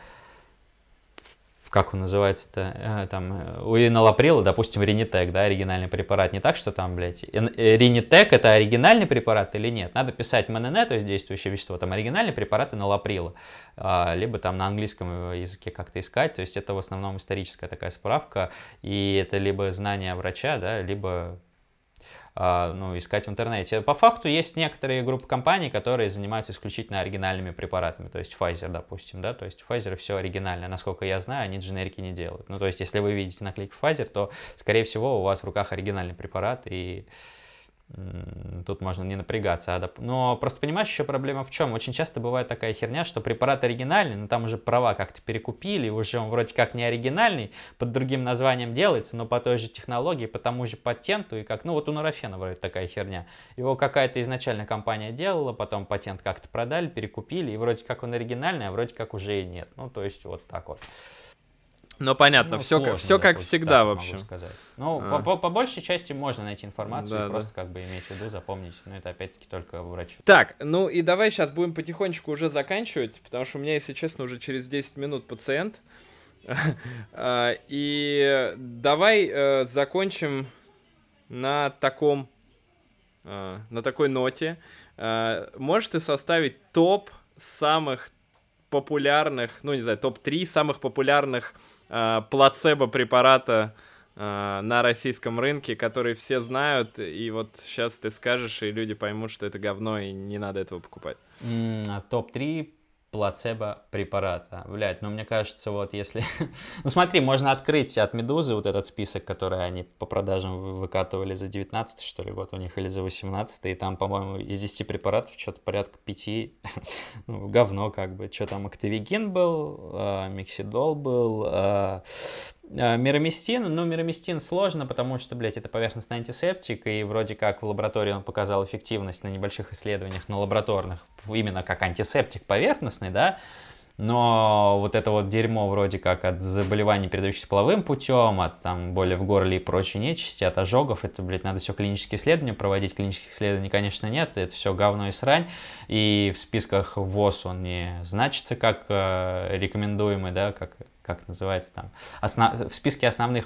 как он называется-то, э, там, э, у Инолаприла, допустим, Ринитек, да, оригинальный препарат, не так, что там, блядь, э, Ринитек это оригинальный препарат или нет? Надо писать МНН, то есть действующее вещество, там, оригинальный препарат Инолаприла, либо там на английском языке как-то искать, то есть это в основном историческая такая справка, и это либо знание врача, да, либо ну, искать в интернете. По факту есть некоторые группы компаний, которые занимаются исключительно оригинальными препаратами, то есть Pfizer, допустим, да, то есть Pfizer все оригинальное, насколько я знаю, они дженерики не делают. Ну, то есть если вы видите наклейку Pfizer, то, скорее всего, у вас в руках оригинальный препарат, и тут можно не напрягаться. А но просто понимаешь, еще проблема в чем? Очень часто бывает такая херня, что препарат оригинальный, но там уже права как-то перекупили, уже он вроде как не оригинальный, под другим названием делается, но по той же технологии, по тому же патенту, и как, ну вот у Нурофена вроде такая херня. Его какая-то изначально компания делала, потом патент как-то продали, перекупили, и вроде как он оригинальный, а вроде как уже и нет. Ну, то есть вот так вот. Ну, понятно, ну, все, как, все как всегда, в общем. Сказать. Ну, а. по, по большей части можно найти информацию, да, просто да. как бы иметь в виду, запомнить, но это опять-таки только врачу. Так, ну и давай сейчас будем потихонечку уже заканчивать, потому что у меня, если честно, уже через 10 минут пациент. А, и давай э, закончим на таком, а, на такой ноте. А, можешь ты составить топ самых популярных, ну не знаю, топ-3 самых популярных э, плацебо-препарата э, на российском рынке, который все знают, и вот сейчас ты скажешь, и люди поймут, что это говно, и не надо этого покупать. Mm, топ-3 плацебо препарата. Блять, ну мне кажется, вот если... ну смотри, можно открыть от Медузы вот этот список, который они по продажам выкатывали за 19 что ли год у них или за 18 и там, по-моему, из 10 препаратов что-то порядка 5, ну, говно как бы. Что там, Актовегин был, э, Мексидол был, Э, мирамистин, ну, мирамистин сложно, потому что, блядь, это поверхностный антисептик, и вроде как в лаборатории он показал эффективность на небольших исследованиях, на лабораторных, именно как антисептик поверхностный, да, но вот это вот дерьмо вроде как от заболеваний, передающихся половым путем, от там боли в горле и прочей нечисти, от ожогов, это, блядь, надо все клинические исследования проводить, клинических исследований, конечно, нет, это все говно и срань, и в списках ВОЗ он не значится как э, рекомендуемый, да, как как называется там, основ... в списке основных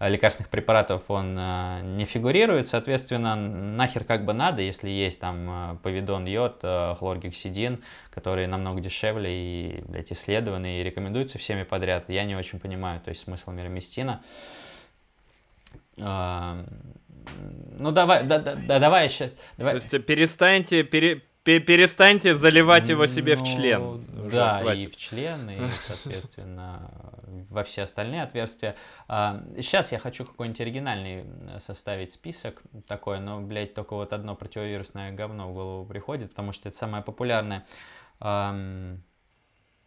э, лекарственных препаратов он э, не фигурирует, соответственно, нахер как бы надо, если есть там э, повидон йод, хлоргексидин, которые намного дешевле и, блядь, исследованы и рекомендуются всеми подряд. Я не очень понимаю, то есть смысл мироместина. Э, ну давай, да, да, да, давай еще. Давай. То есть перестаньте, пере, перестаньте заливать его себе ну, в член. Да, хватит. и в член, и, соответственно, во все остальные отверстия. Сейчас а, я хочу какой-нибудь оригинальный составить список такой, но, блядь, только вот одно противовирусное говно в голову приходит, потому что это самое популярное.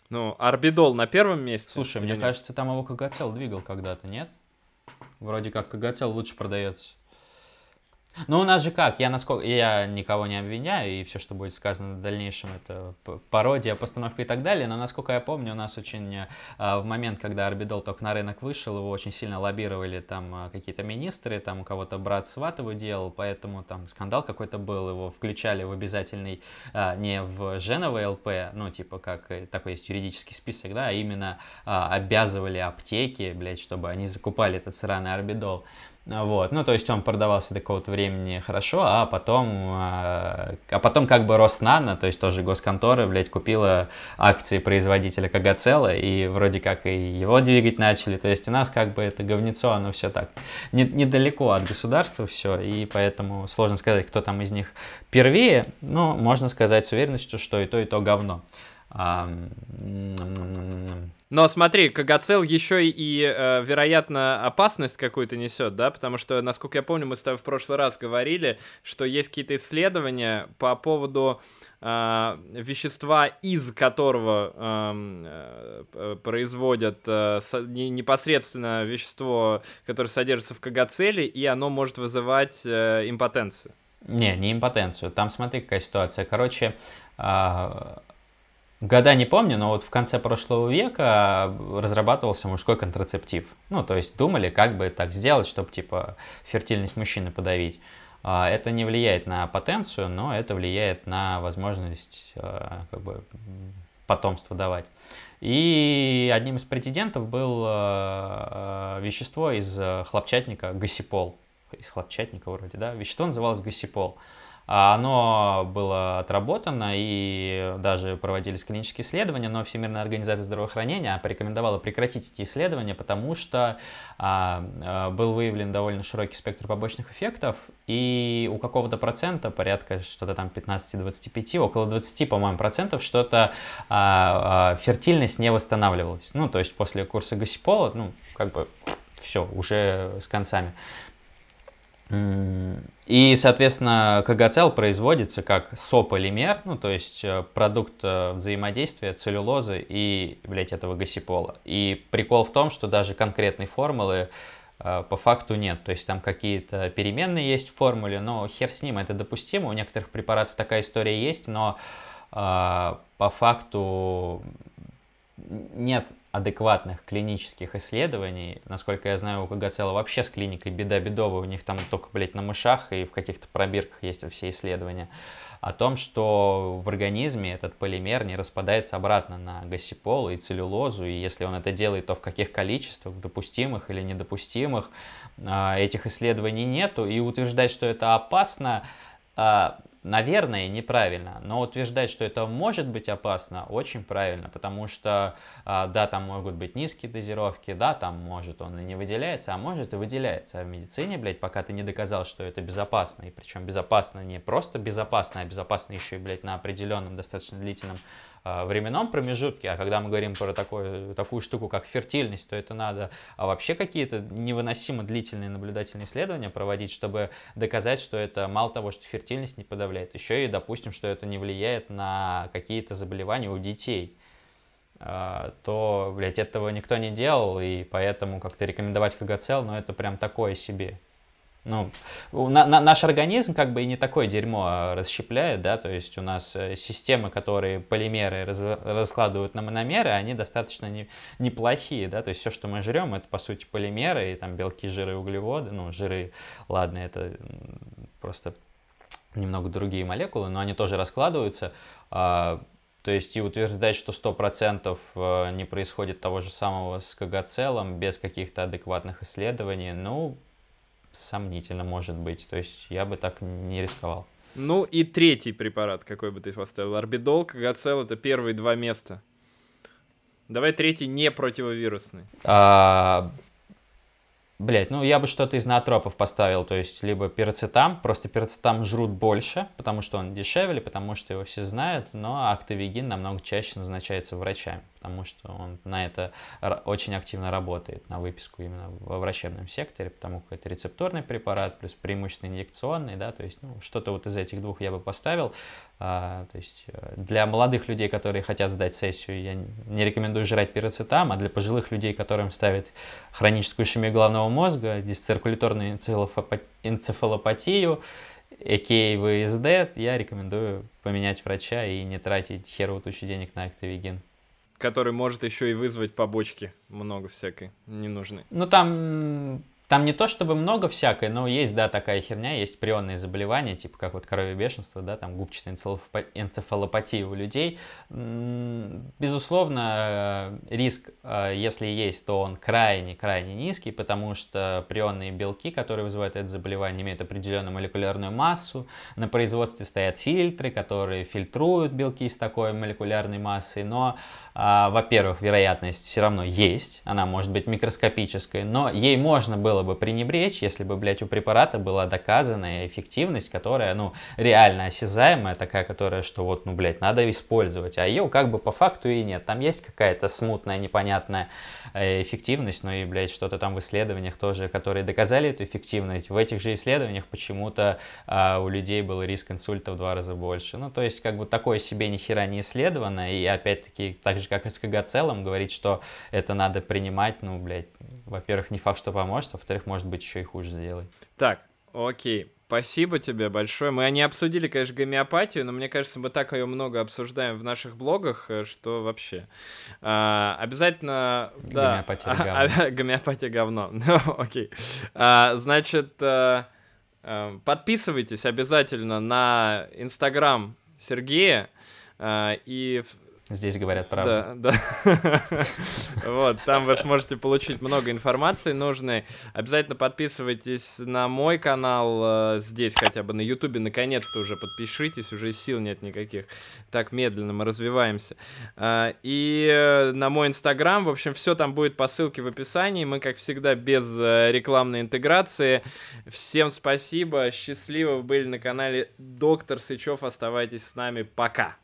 Ну, орбидол на первом месте. Слушай, мне нет? кажется, там его Кагацел двигал когда-то, нет? Вроде как Кагацел лучше продается. Ну, у нас же как, я насколько, я никого не обвиняю, и все, что будет сказано в дальнейшем, это пародия, постановка и так далее, но, насколько я помню, у нас очень, а, в момент, когда Арбидол только на рынок вышел, его очень сильно лоббировали там а, какие-то министры, там у кого-то брат сват делал, поэтому там скандал какой-то был, его включали в обязательный, а, не в Женово ЛП, ну, типа, как э, такой есть юридический список, да, а именно обязывали аптеки, блядь, чтобы они закупали этот сраный Арбидол. Вот, ну, то есть он продавался до какого-то времени хорошо, а потом, а, а потом как бы Роснано, то есть тоже госконтора, блядь, купила акции производителя Кагацела, и вроде как и его двигать начали, то есть у нас как бы это говнецо, оно все так не, недалеко от государства все, и поэтому сложно сказать, кто там из них первее, но можно сказать с уверенностью, что и то, и то говно. Но смотри, Кагацел еще и, э, вероятно, опасность какую-то несет, да, потому что, насколько я помню, мы с тобой в прошлый раз говорили, что есть какие-то исследования по поводу э, вещества, из которого эм, э, производят э, непосредственно вещество, которое содержится в кагацеле, и оно может вызывать э, импотенцию. Не, не импотенцию. Там смотри, какая ситуация. Короче, э, Года не помню, но вот в конце прошлого века разрабатывался мужской контрацептив. Ну, то есть думали, как бы так сделать, чтобы, типа, фертильность мужчины подавить. А, это не влияет на потенцию, но это влияет на возможность а, как бы, потомство давать. И одним из претендентов был а, вещество из хлопчатника гасипол. Из хлопчатника вроде, да? Вещество называлось гасипол. А оно было отработано и даже проводились клинические исследования, но Всемирная организация здравоохранения порекомендовала прекратить эти исследования, потому что а, а, был выявлен довольно широкий спектр побочных эффектов, и у какого-то процента, порядка что-то там 15-25, около 20, по-моему, процентов, что-то а, а, фертильность не восстанавливалась. Ну, то есть после курса гасипола, ну, как бы все, уже с концами. И, соответственно, КГЦЛ производится как сополимер, ну, то есть э, продукт э, взаимодействия целлюлозы и, блядь, этого гасипола. И прикол в том, что даже конкретной формулы э, по факту нет. То есть там какие-то переменные есть в формуле, но хер с ним, это допустимо. У некоторых препаратов такая история есть, но по факту нет адекватных клинических исследований. Насколько я знаю, у КГЦЛ вообще с клиникой беда бедовая, у них там только, блядь, на мышах и в каких-то пробирках есть все исследования. О том, что в организме этот полимер не распадается обратно на гасипол и целлюлозу, и если он это делает, то в каких количествах, допустимых или недопустимых, а, этих исследований нету, и утверждать, что это опасно, а, наверное, неправильно, но утверждать, что это может быть опасно, очень правильно, потому что, а, да, там могут быть низкие дозировки, да, там может он и не выделяется, а может и выделяется. А в медицине, блядь, пока ты не доказал, что это безопасно, и причем безопасно не просто безопасно, а безопасно еще и, блядь, на определенном достаточно длительном временном промежутке, а когда мы говорим про такую, такую штуку, как фертильность, то это надо а вообще какие-то невыносимо длительные наблюдательные исследования проводить, чтобы доказать, что это мало того, что фертильность не подавляет, еще и, допустим, что это не влияет на какие-то заболевания у детей а, то, блядь, этого никто не делал, и поэтому как-то рекомендовать КГЦЛ, ну, это прям такое себе. Ну, на, на, наш организм как бы и не такое дерьмо а расщепляет, да, то есть у нас э, системы, которые полимеры раз, раскладывают на мономеры, они достаточно не, неплохие, да, то есть все, что мы жрем, это по сути полимеры, и там белки, жиры, углеводы, ну, жиры, ладно, это просто немного другие молекулы, но они тоже раскладываются, а, то есть и утверждать, что 100% э, не происходит того же самого с КГ-целом без каких-то адекватных исследований, ну, сомнительно может быть. То есть я бы так не рисковал. Ну и третий препарат, какой бы ты поставил? Орбидол, Кагацел, это первые два места. Давай третий не противовирусный. А, Блять, ну я бы что-то из наотропов поставил, то есть либо пироцетам, просто пироцетам жрут больше, потому что он дешевле, потому что его все знают, но актовигин намного чаще назначается врачами, потому что он на это очень активно работает, на выписку именно во врачебном секторе, потому как это рецепторный препарат, плюс преимущественно инъекционный, да, то есть ну, что-то вот из этих двух я бы поставил, а, то есть э, для молодых людей, которые хотят сдать сессию, я не рекомендую жрать пироцетам, а для пожилых людей, которым ставят хроническую ишемию головного мозга, дисциркуляторную энцефалопатию, ЭК ВСД, я рекомендую поменять врача и не тратить херовую тучу денег на актовигин. Который может еще и вызвать побочки много всякой ненужной. Ну там там не то чтобы много всякой, но есть, да, такая херня, есть прионные заболевания, типа как вот коровье бешенство, да, там губчатая энцефалопатия у людей. Безусловно, э, риск, э, если есть, то он крайне-крайне низкий, потому что прионные белки, которые вызывают это заболевание, имеют определенную молекулярную массу. На производстве стоят фильтры, которые фильтруют белки с такой молекулярной массой, но, э, во-первых, вероятность все равно есть, она может быть микроскопической, но ей можно было было бы пренебречь, если бы, блядь, у препарата была доказанная эффективность, которая, ну, реально осязаемая, такая, которая, что вот, ну, блядь, надо использовать, а ее как бы по факту и нет. Там есть какая-то смутная, непонятная э, эффективность, но и, блядь, что-то там в исследованиях тоже, которые доказали эту эффективность. В этих же исследованиях почему-то а, у людей был риск инсульта в два раза больше. Ну, то есть, как бы такое себе ни хера не исследовано, и опять-таки, так же, как и с КГ целом, говорить, что это надо принимать, ну, блядь, во-первых, не факт, что поможет, а во-вторых, может быть, еще и хуже сделает. Так, окей. Спасибо тебе большое. Мы не обсудили, конечно, гомеопатию, но мне кажется, мы так ее много обсуждаем в наших блогах, э, что вообще. А, обязательно... Гомеопатия да, говно. А, гомеопатия говно. Ну, окей. А, значит, а, а, подписывайтесь обязательно на Инстаграм Сергея а, и Здесь говорят правду. Да, да. Вот, там вы сможете получить много информации нужной. Обязательно подписывайтесь на мой канал э, здесь, хотя бы на Ютубе. Наконец-то уже подпишитесь, уже сил нет никаких. Так медленно мы развиваемся. Э, и э, на мой Инстаграм, в общем, все там будет по ссылке в описании. Мы, как всегда, без рекламной интеграции. Всем спасибо, счастливо, вы были на канале Доктор Сычев. Оставайтесь с нами, пока.